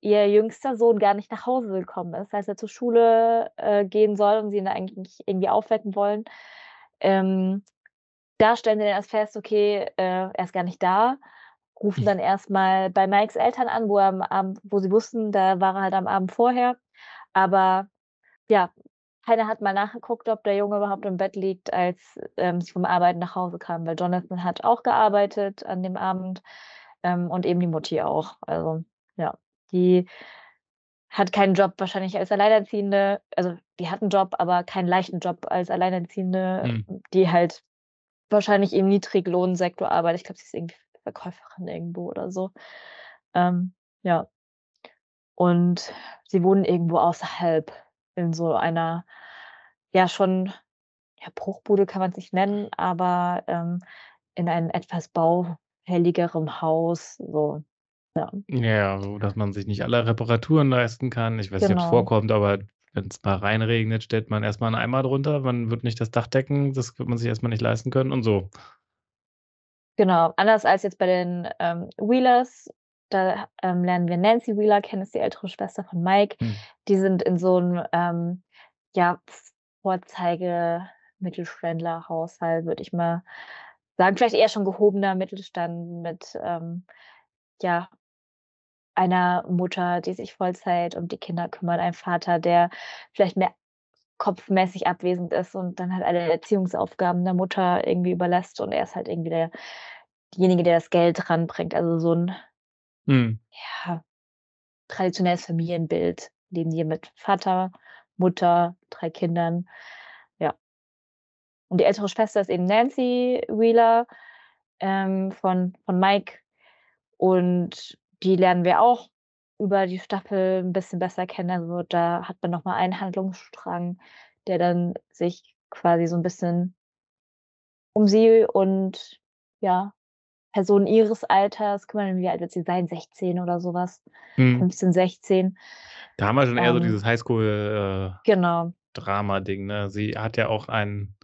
ihr jüngster Sohn gar nicht nach Hause gekommen ist, als er zur Schule, äh, gehen soll und sie ihn eigentlich irgendwie aufwecken wollen. Ähm, da stellen sie dann erst fest, okay, äh, er ist gar nicht da, rufen dann erst mal bei Mikes Eltern an, wo er am Abend wo sie wussten, da war er halt am Abend vorher. Aber ja, keiner hat mal nachgeguckt, ob der Junge überhaupt im Bett liegt, als, ähm, sie vom Arbeiten nach Hause kamen, weil Jonathan hat auch gearbeitet an dem Abend, ähm, und eben die Mutti auch. Also, ja, die hat keinen Job wahrscheinlich als Alleinerziehende. Also, die hat 'n Job, aber keinen leichten Job als Alleinerziehende, Mhm. die halt wahrscheinlich im Niedriglohnsektor arbeitet. Ich glaube, sie ist irgendwie Verkäuferin irgendwo oder so. Ähm, ja. Und sie wohnen irgendwo außerhalb in so einer, ja, schon ja, Bruchbude kann man's nicht nennen, aber, ähm, in einem etwas baufälligerem Haus, so, ja. Ja, so dass man sich nicht alle Reparaturen leisten kann. Ich weiß nicht, ob's Genau. vorkommt, aber wenn's mal reinregnet, stellt man erst mal 'n Eimer drunter. Man wird nicht das Dach decken, das wird man sich erst mal nicht leisten können und so. Genau, anders als jetzt bei den, ähm, Wheelers, da, ähm, lernen wir Nancy Wheeler kennen, ist die ältere Schwester von Mike. Mhm. Die sind in so 'n, ähm, ja, Vorzeige-Mittelständler-Haushalt, würde ich mal sagen. Vielleicht eher schon gehobener Mittelstand mit, ähm, ja einer Mutter, die sich Vollzeit um die Kinder kümmert, einem Vater, der vielleicht mehr kopfmäßig abwesend ist und dann halt alle Erziehungsaufgaben der Mutter irgendwie überlässt und er ist halt irgendwie der derjenige, der das Geld ranbringt. Also, so 'n Mhm. ja, traditionelles Familienbild, leben die mit Vater, Mutter, 3 Kindern, ja. Und die ältere Schwester ist eben Nancy Wheeler, ähm, von von Mike und die lernen wir auch über die Staffel 'n bisschen besser kennen. Also, da hat man noch mal einen Handlungsstrang, der dann sich quasi so 'n bisschen um sie und, ja, Personen ihres Alters kümmern. Wie alt wird sie sein? 16 oder so was, Mhm. 15, 16. Da haben wir schon eher so Ähm dieses Highschool, äh, Genau. Ne? Sie hat ja auch ein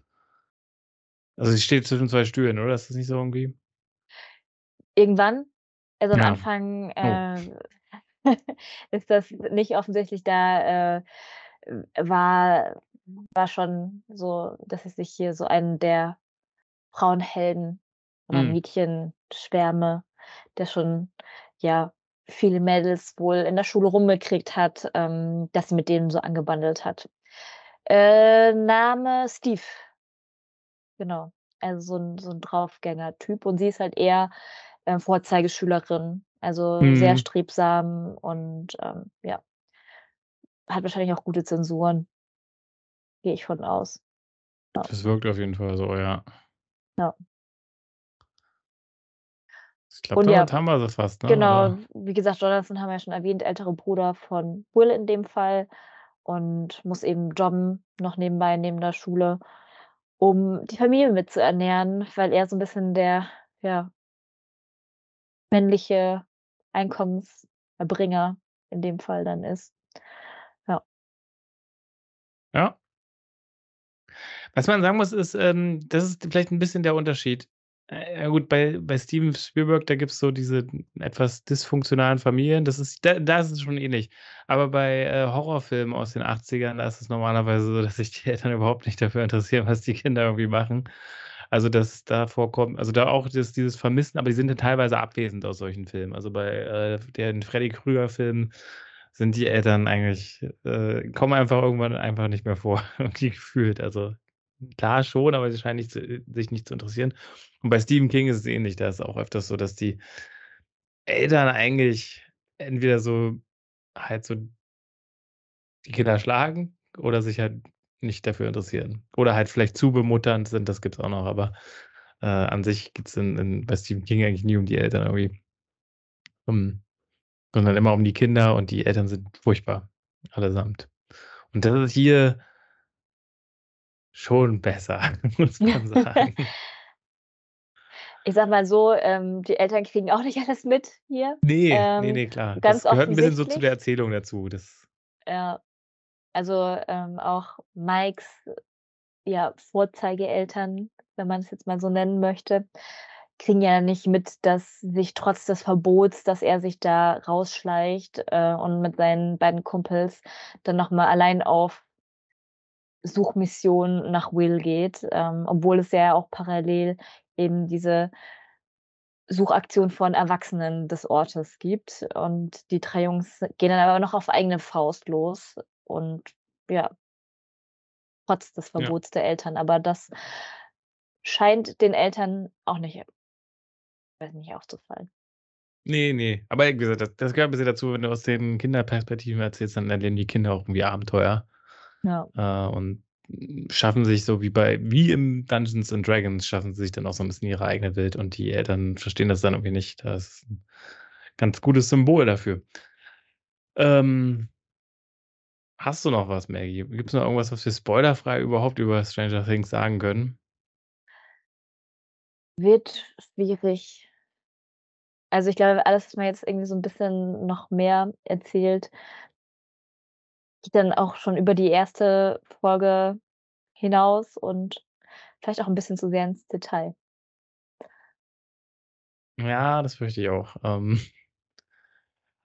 also, sie steht zwischen 2 Stühlen, oder? Ist das nicht so irgendwie? Irgendwann, also, am Ja. Anfang, Oh. ist das nicht offensichtlich. Da, äh, war war schon so, dass ich sich hier so einen der Frauenhelden oder Mhm. Mädchenschwärme, der schon, ja, viele Mädels wohl in der Schule rumgekriegt hat, ähm, dass sie mit denen so angebandelt hat. Äh, Name Steve. Genau. Also, so 'n so 'n Draufgängertyp und sie ist halt eher, äh, Vorzeigeschülerin, also, sehr Mhm. strebsam und, ähm, ja. Hat wahrscheinlich auch gute Zensuren. Gehe ich von aus. Ja. Das wirkt auf jeden Fall so, ja. Ja. Ich glaube, Und damit ja, haben wir sie fast, ne, genau, oder? wie gesagt, Jonathan haben wir ja schon erwähnt, ältere Bruder von Will in dem Fall und muss eben jobben noch nebenbei neben der Schule, um die Familie mit zu ernähren, weil er so 'n bisschen der, ja männliche Einkommenserbringer in dem Fall dann ist. Ja. Ja. Was man sagen muss, ist, ähm, das ist vielleicht 'n bisschen der Unterschied. Äh, ja gut, bei bei Steven Spielberg, da gibt's so diese etwas dysfunktionalen Familien. Das ist da da ist es schon ähnlich. Aber bei, äh, Horrorfilmen aus den 80ern, da ist es normalerweise so, dass sich die Eltern überhaupt nicht dafür interessieren, was die Kinder irgendwie machen. Also, dass da vorkommt also, da auch das dieses Vermissen, aber die sind ja teilweise abwesend aus solchen Filmen. Also, bei, äh, den Freddy-Krüger-Filmen sind die Eltern eigentlich äh, kommen einfach irgendwann einfach nicht mehr vor, irgendwie gefühlt. Also, klar schon, aber sie scheinen nicht zu sich nicht zu interessieren. Und bei Stephen King ist es ähnlich. Da ist auch öfters so, dass die Eltern eigentlich entweder so halt so die Kinder schlagen oder sich halt nicht dafür interessieren. Oder halt vielleicht zu bemutternd sind, das gibt's auch noch, aber, äh, an sich in in bei Stephen King eigentlich nie um die Eltern irgendwie. Um sondern immer um die Kinder und die Eltern sind furchtbar allesamt. Und das ist hier schon besser, muss man sagen. Ich sage mal so, ähm, die Eltern kriegen auch nicht alles mit hier, Ne, ne, ähm, ne, klar. ganz Das gehört 'n bisschen so zu der. Erzählung dazu. Das Ja, also, ähm, auch Mikes, ja, Vorzeigeeltern, wenn man's jetzt mal so nennen möchte, kriegen ja nicht mit, dass sich trotz des Verbots, dass er sich da rausschleicht, äh, und mit seinen beiden Kumpels dann noch mal allein auf Suchmission nach Will geht, ähm, obwohl es ja auch parallel eben diese Suchaktion von Erwachsenen des Ortes gibt. Und die 3 Jungs gehen dann aber noch auf eigene Faust los und ja trotz des Ja. Verbots der Eltern. Aber das scheint den Eltern auch nicht weiß nicht, aufzufallen. Ne, ne. Aber wie gesagt, das das gehört 'n bisschen dazu, wenn du aus den Kinderperspektiven erzählst, dann erleben die Kinder auch irgendwie Abenteuer, Ja. äh, und, schaffen sich so wie bei wie im Dungeons and Dragons schaffen sie sich dann auch so 'n bisschen ihre eigene Welt und die Eltern verstehen das dann irgendwie nicht. Das ist 'n ganz gutes Symbol dafür. Ähm hast du noch was, Maggie? Gibt's noch irgendwas, was wir spoilerfrei überhaupt über Stranger Things sagen können? Wird schwierig. Also, ich glaube, alles, was man jetzt irgendwie so 'n bisschen noch mehr erzählt geht dann auch schon über die 1. Folge hinaus und vielleicht auch 'n bisschen zu sehr ins Detail. Ja, das fürchte ich auch. Ähm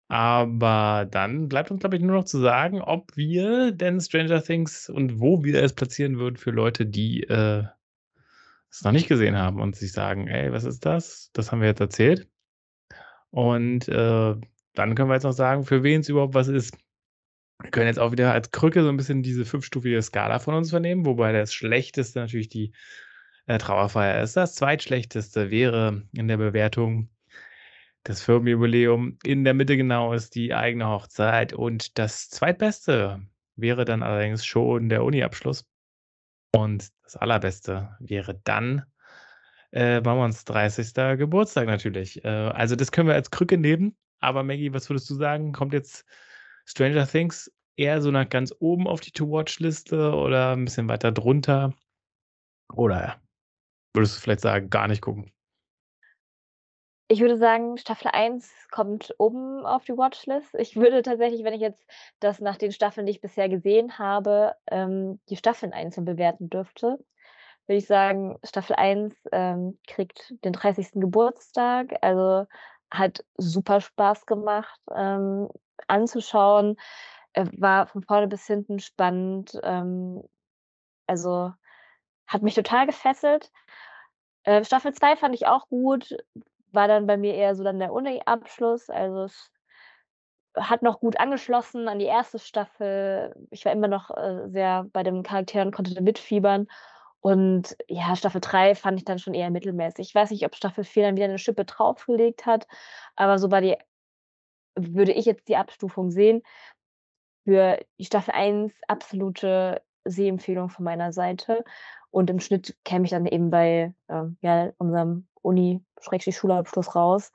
aber dann bleibt uns, glaube ich, nur noch zu sagen, ob wir denn Stranger Things und wo wir es platzieren würden für Leute, die, äh, es noch nicht gesehen haben und sich sagen: „Ey, was ist das? Das haben wir jetzt erzählt.“ Und, äh, dann können wir jetzt noch sagen, für wen's überhaupt was ist. Wir können jetzt auch wieder als Krücke so 'n bisschen diese fünfstufige Skala von uns vernehmen, wobei das Schlechteste natürlich die, äh, Trauerfeier ist. Das Zweitschlechteste wäre in der Bewertung das Firmenjubiläum. In der Mitte genau ist die eigene Hochzeit und das Zweitbeste wäre dann allerdings schon der Uni-Abschluss. Und das Allerbeste wäre dann, äh, Mauerns 30. Geburtstag natürlich. Äh, also, das können wir als Krücke nehmen. Aber Maggie, was würdest du sagen? Kommt jetzt Stranger Things eher so nach ganz oben auf die To-Watch-Liste oder 'n bisschen weiter drunter? Oder würdest du vielleicht sagen, gar nicht gucken? Ich würde sagen, Staffel 1 kommt oben auf die Watchlist. Ich würde tatsächlich, wenn ich jetzt das nach den Staffeln, die ich bisher gesehen habe, ähm, die Staffeln einzeln bewerten dürfte, würde ich sagen, Staffel 1, ähm, kriegt den 30. Geburtstag. Also, hat super Spaß gemacht, ähm, anzuschauen. Äh, war von vorne bis hinten spannend. Ähm, also, hat mich total gefesselt. Äh, Staffel 2 fand ich auch gut, war dann bei mir eher so dann der Uni-Abschluss. Also, es hat noch gut angeschlossen an die 1. Staffel. Ich war immer noch, äh, sehr bei den Charakteren, konnte da mitfiebern. Und ja, Staffel 3 fand ich dann schon eher mittelmäßig. Ich weiß nicht, ob Staffel 4 dann wieder 'ne Schippe draufgelegt hat, aber so war die würde ich jetzt die Abstufung sehen. Für die Staffel 1 absolute Sehempfehlung von meiner Seite. Und im Schnitt käme ich dann eben bei, ähm, ja, unserem Uni-Schulabschluss raus,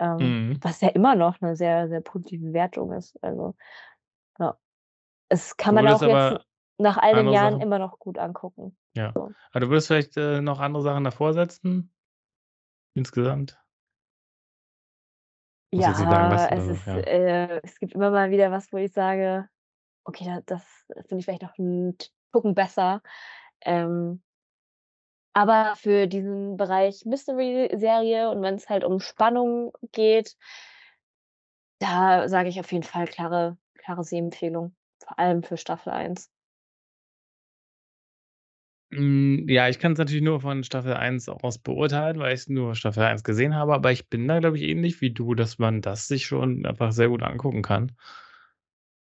ähm, Mhm. was ja immer noch 'ne sehr, sehr positive Wertung ist. Also, ja. Es kann man auch jetzt nach all den Jahren Sachen immer noch gut angucken, Ja. so. Aber du würdest vielleicht, äh, noch andere Sachen davor setzen? Insgesamt? Ja, es ist ja. äh, es gibt immer mal wieder was, wo ich sage: „Okay, da das finde ich vielleicht noch 'n T Tucken besser.“ Ähm aber für diesen Bereich Mystery-Serie und wenn's halt um Spannung geht da sage ich auf jeden Fall klare klare Sehempfehlung, vor allem für Staffel 1. Hm, ja, ich kann's natürlich nur von Staffel 1 aus beurteilen, weil ich nur Staffel 1 gesehen habe, aber ich bin da, glaube ich, ähnlich wie du, dass man das sich schon einfach sehr gut angucken kann.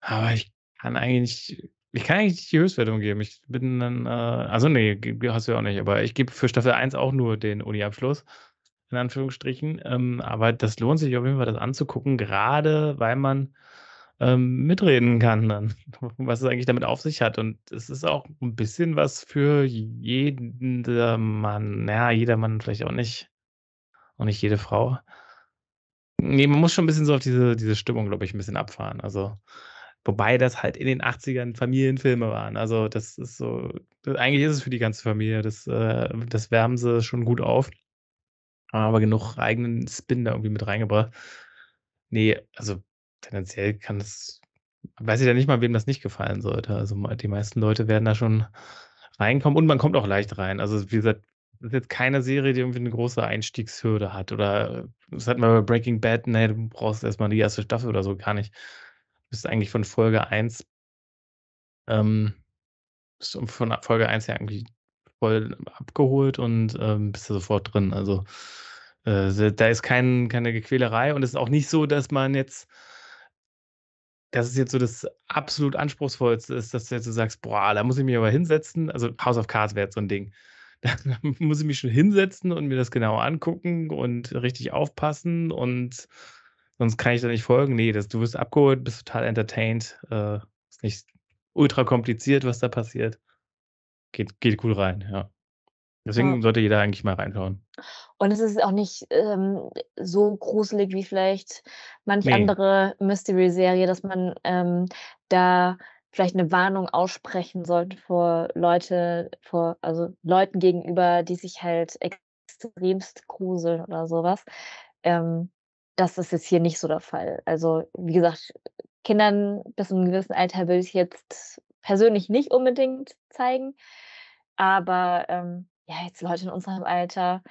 Aber ich kann eigentlich ich kann eigentlich nicht die Höchstwertung geben. Ich bin dann, äh also, ne, g hast du ja auch nicht, aber ich gebe für Staffel 1 auch nur den Uni-Abschluss in Anführungsstrichen. Ähm, aber das lohnt sich auf jeden Fall, das anzugucken, grade weil man, ähm, mitreden kann dann, was es eigentlich damit auf sich hat. Und es ist auch 'n bisschen was für jedermann. Na ja, jedermann vielleicht auch nicht und nicht jede Frau. Ne, man muss schon 'n bisschen so auf diese diese Stimmung, glaube ich, 'n bisschen abfahren. Also wobei das halt in den 80ern Familienfilme waren. Also, das ist so eigentlich ist es für die ganze Familie. Das äh, das wärmen sie schon gut auf. Aber genug eigenen Spin da irgendwie mit reingebracht. Ne, also tendenziell kann es weiß ich ja nicht mal, wem das nicht gefallen sollte. Also die meisten Leute werden da schon reinkommen und man kommt auch leicht rein. Also, wie gesagt, das ist jetzt keine Serie, die irgendwie 'ne große Einstiegshürde hat oder das hatten wir bei Breaking Bad, ne, du brauchst erst mal die 1. Staffel oder so, gar nicht. Bist eigentlich von Folge 1 ähm, von Folge 1 her irgendwie voll abgeholt und, ähm, bist da sofort drin. Also, äh, da ist kein keine Quälerei und es ist auch nicht so, dass man jetzt dass es jetzt so das absolut Anspruchsvollste ist, dass du jetzt so sagst: „Boah, da muss ich mich aber hinsetzen.“ Also, House of Cards wäre jetzt so 'n Ding. Da muss ich mich schon hinsetzen und mir das genau angucken und richtig aufpassen und sonst kann ich da nicht folgen. Ne, das du wirst abgeholt, bist total entertained. Äh, ist nicht ultra kompliziert, was da passiert. Geht geht cool rein, ja. Ja. Deswegen sollte jeder eigentlich mal reinschauen. Und es ist auch nicht, ähm, so gruselig wie vielleicht manch Ne. andere Mystery-Serie, dass man, ähm, da vielleicht 'ne Warnung aussprechen sollte vor Leute vor also, Leuten gegenüber, die sich halt extremst gruseln oder so was. Ähm, das ist jetzt hier nicht so der Fall. Also, wie gesagt, Kindern bis zu 'nem gewissen Alter würde ich jetzt persönlich nicht unbedingt zeigen, aber, ähm, ja, jetzt Leute in unserem Alter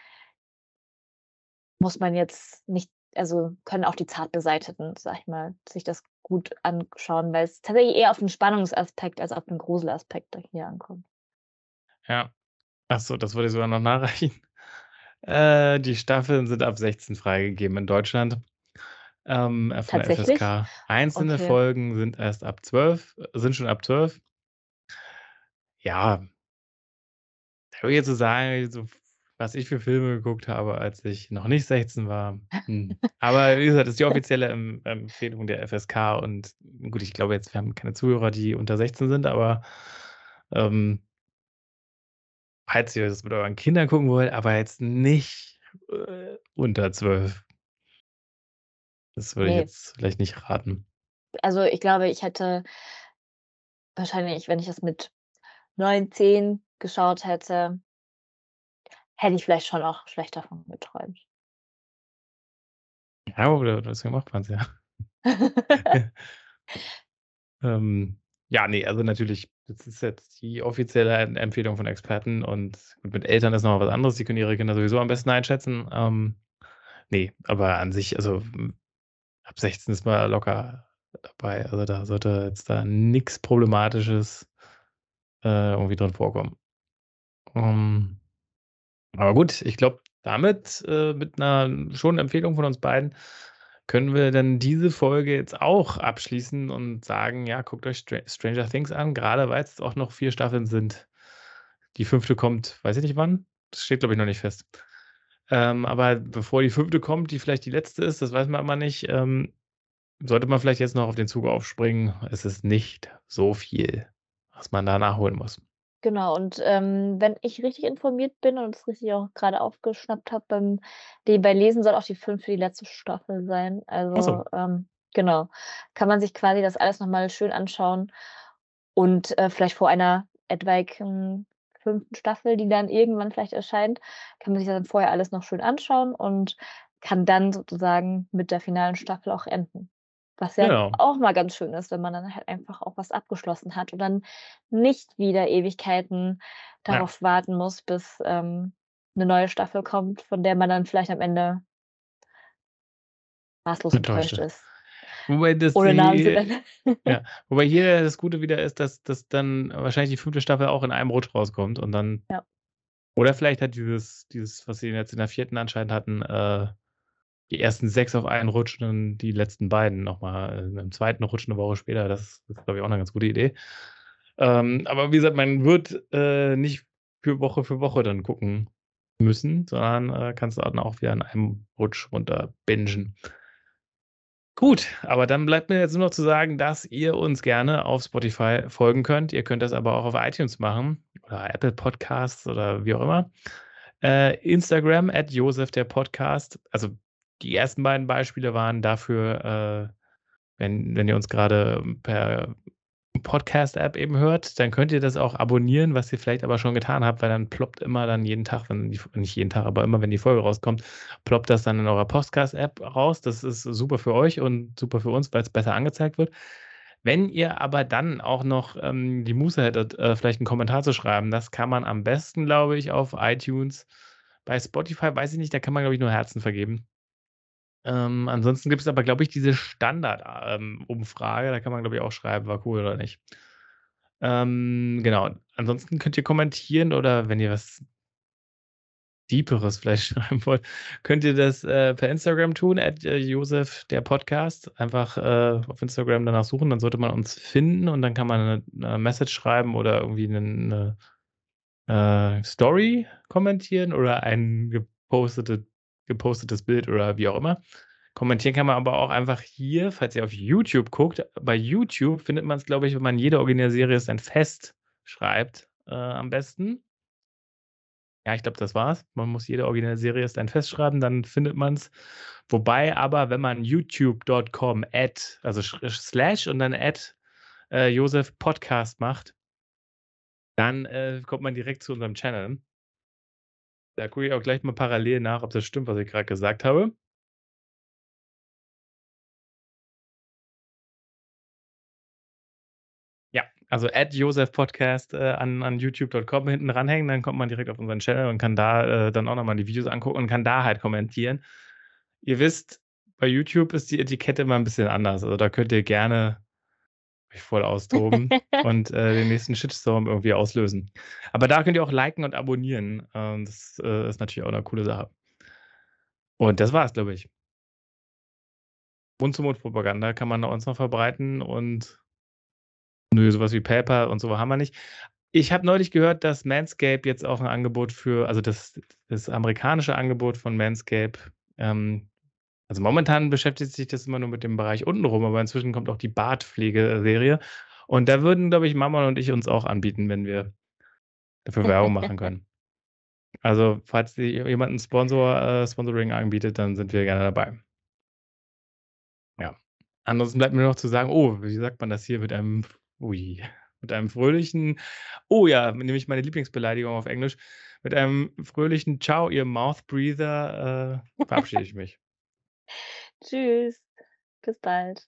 muss man jetzt nicht also, können auch die Zartbeseiteten, sage ich mal, sich das gut anschauen, weil's tatsächlich eher auf 'n Spannungsaspekt als auf 'n Gruselaspekt hier ankommt. Ja. Ach so, das ich sogar noch nachreichen. Äh, die Staffeln sind ab 16 freigegeben in Deutschland, ähm, äh, von der? FSK. Einzelne Okay. Folgen sind erst ab 12 sind schon ab 12. Ja. Da würde ich jetzt so sagen, so was ich für Filme geguckt habe, als ich noch nicht 16 war, hm. Aber wie gesagt, das ist die offizielle Em Empfehlung der FSK und gut, ich glaube jetzt, wir haben keine Zuhörer, die unter 16 sind, aber, ähm falls ihr das mit euren Kindern gucken wollt, aber jetzt nicht, äh, unter 12. Das würde ich Ne. jetzt vielleicht nicht raten. Also, ich glaube, ich hätte wahrscheinlich, wenn ich das mit 9, 10 geschaut hätte hätte ich vielleicht schon auch schlecht davon geträumt. Ja, oder deswegen macht man's ja. Ähm, ja, ne, also natürlich, das ist jetzt die offizielle Em Empfehlung von Experten und mit Eltern ist noch was anderes. Die können ihre Kinder sowieso am besten einschätzen. Ähm, ne, aber an sich, also, hm, ab 16 ist man locker dabei. Also, da sollte jetzt da nix Problematisches, äh, irgendwie drin vorkommen. Ähm, aber gut, ich glaube, damit, äh, mit 'ner schon Empfehlung von uns beiden können wir dann diese Folge jetzt auch abschließen und sagen: „Ja, guckt euch Str Stranger Things an“, grade weil's auch noch 4 Staffeln sind. Die 5. kommt, weiß ich nicht wann. Das steht, glaube ich, noch nicht fest. Ähm, aber bevor die 5. kommt, die vielleicht die letzte ist, das weiß man immer nicht, ähm, sollte man vielleicht jetzt noch auf den Zug aufspringen. Es ist nicht so viel. was man da nachholen muss. Genau und, ähm, wenn ich richtig informiert bin und es richtig auch grade aufgeschnappt habe, beim nebenbei Lesen soll auch die 5. die letzte Staffel sein. Also, so. ähm, genau, kann man sich quasi das alles noch mal schön anschauen und, äh, vielleicht vor einer etwaigen 5. Staffel, die dann irgendwann vielleicht erscheint, kann man sich dann vorher alles noch schön anschauen und kann dann sozusagen mit der finalen Staffel auch enden. Was ja Genau. auch mal ganz schön ist, wenn man dann halt einfach auch was abgeschlossen hat und dann nicht wieder Ewigkeiten Ja. darauf warten muss, bis, ähm, 'ne neue Staffel kommt, von der man dann vielleicht am Ende maßlos Enttäuscht ist. Wobei das Ohne Namen ja, wobei hier das Gute wieder ist, dass dass dann wahrscheinlich die 5. Staffel auch in einem Rutsch rauskommt und dann Ja. oder vielleicht hat dieses dieses, was sie jetzt in der 4. anscheinend hatten, äh, die ersten 6 auf einen Rutsch und dann die letzten beiden noch mal in 'nem 2. Rutsch 'ne Woche später. Das ist, glaube ich, auch 'ne ganz gute Idee. Ähm, aber wie gesagt, man wird, äh, nicht für Woche für Woche dann gucken müssen, sondern, äh, kannst dann auch wieder in einem Rutsch runter bingen. Gut, aber dann bleibt mir jetzt nur noch zu sagen, dass ihr uns gerne auf Spotify folgen könnt. Ihr könnt das aber auch auf iTunes machen oder Apple Podcasts oder wie auch immer. Äh, Instagram @Josef der Podcast. Also, die ersten beiden Beispiele waren dafür, äh, wenn wenn ihr uns grade per Podcast-App eben hört, dann könnt ihr das auch abonnieren, was ihr vielleicht aber schon getan habt, weil dann ploppt immer dann jeden Tag, wenn die nicht jeden Tag, aber immer wenn die Folge rauskommt, ploppt das dann in eurer Podcast-App raus. Das ist super für euch und super für uns, weil's besser angezeigt wird. Wenn ihr aber dann auch noch, ähm, die Muße hättet, äh, vielleicht 'n Kommentar zu schreiben, das kann man am besten, glaube ich, auf iTunes. Bei Spotify weiß ich nicht, da kann man, glaube ich, nur Herzen vergeben. Ähm, ansonsten gibt's aber, glaube ich, diese Standard a ähm, da kann man, glaube ich, auch schreiben, war cool oder nicht. Ähm, genau. Ansonsten könnt ihr kommentieren oder wenn ihr was Deeperes vielleicht schreiben wollt, könnt ihr das, äh, per Instagram tun, @Josef der Podcast. Einfach, äh, auf Instagram danach suchen, dann sollte man uns finden und dann kann man 'ne 'ne Message schreiben oder irgendwie 'nen 'ne, äh, Story kommentieren oder ein gepostete gepostetes Bild oder wie auch immer. Kommentieren kann man aber auch einfach hier, falls ihr auf YouTube guckt. Bei YouTube findet man's, glaube ich, wenn man „Jede Originalserie ist ein Fest“ schreibt, äh, am besten. Ja, ich glaube, das war's. Man muss „Jede Originalserie ist ein Fest“ schreiben, dann findet man's. Wobei aber, wenn man youtube.com Ad also sch Slash und dann Ad, äh, Josef Podcast macht dann, äh, kommt man direkt zu unserem Channel. Da gucke ich auch gleich mal parallel nach, ob das stimmt, was ich grad gesagt habe. Ja, also @Josef Podcast, äh, an an youtube.com hinten dranhängen, dann kommt man direkt auf unseren Channel und kann da, äh, dann auch noch mal die Videos angucken und kann da halt kommentieren. Ihr wisst, bei YouTube ist die Etikette immer 'n bisschen anders. Also, da könnt ihr gerne euch voll austoben und, äh, den nächsten Shitstorm irgendwie auslösen. Aber da könnt ihr auch liken und abonnieren. Ähm, das, äh, ist natürlich auch 'ne coole Sache. Und das war's, glaube ich. Mund-zu-Mund-Propaganda kann man uns noch verbreiten und nö, so was wie PayPal und so haben wir nicht. Ich habe neulich gehört, dass Manscaped jetzt auch 'n Angebot für also das das amerikanische Angebot von Manscaped, ähm also momentan beschäftigt sich das immer nur mit dem Bereich untenrum, aber inzwischen kommt auch die Bartpflege-Serie. Und da würden, glaube ich, Mama und ich uns auch anbieten, wenn wir dafür Werbung machen können. Also, falls jemand 'n Sponsor äh, Sponsoring anbietet, dann sind wir gerne dabei. Ja. Ansonsten bleibt mir noch zu sagen oh, wie sagt man das hier mit einem ui, mit einem fröhlichen oh ja, nämlich meine Lieblingsbeleidigung auf Englisch. Mit einem fröhlichen „Ciao, ihr Mouth Breather“, äh, verabschiede ich mich. Tschüss, bis bald.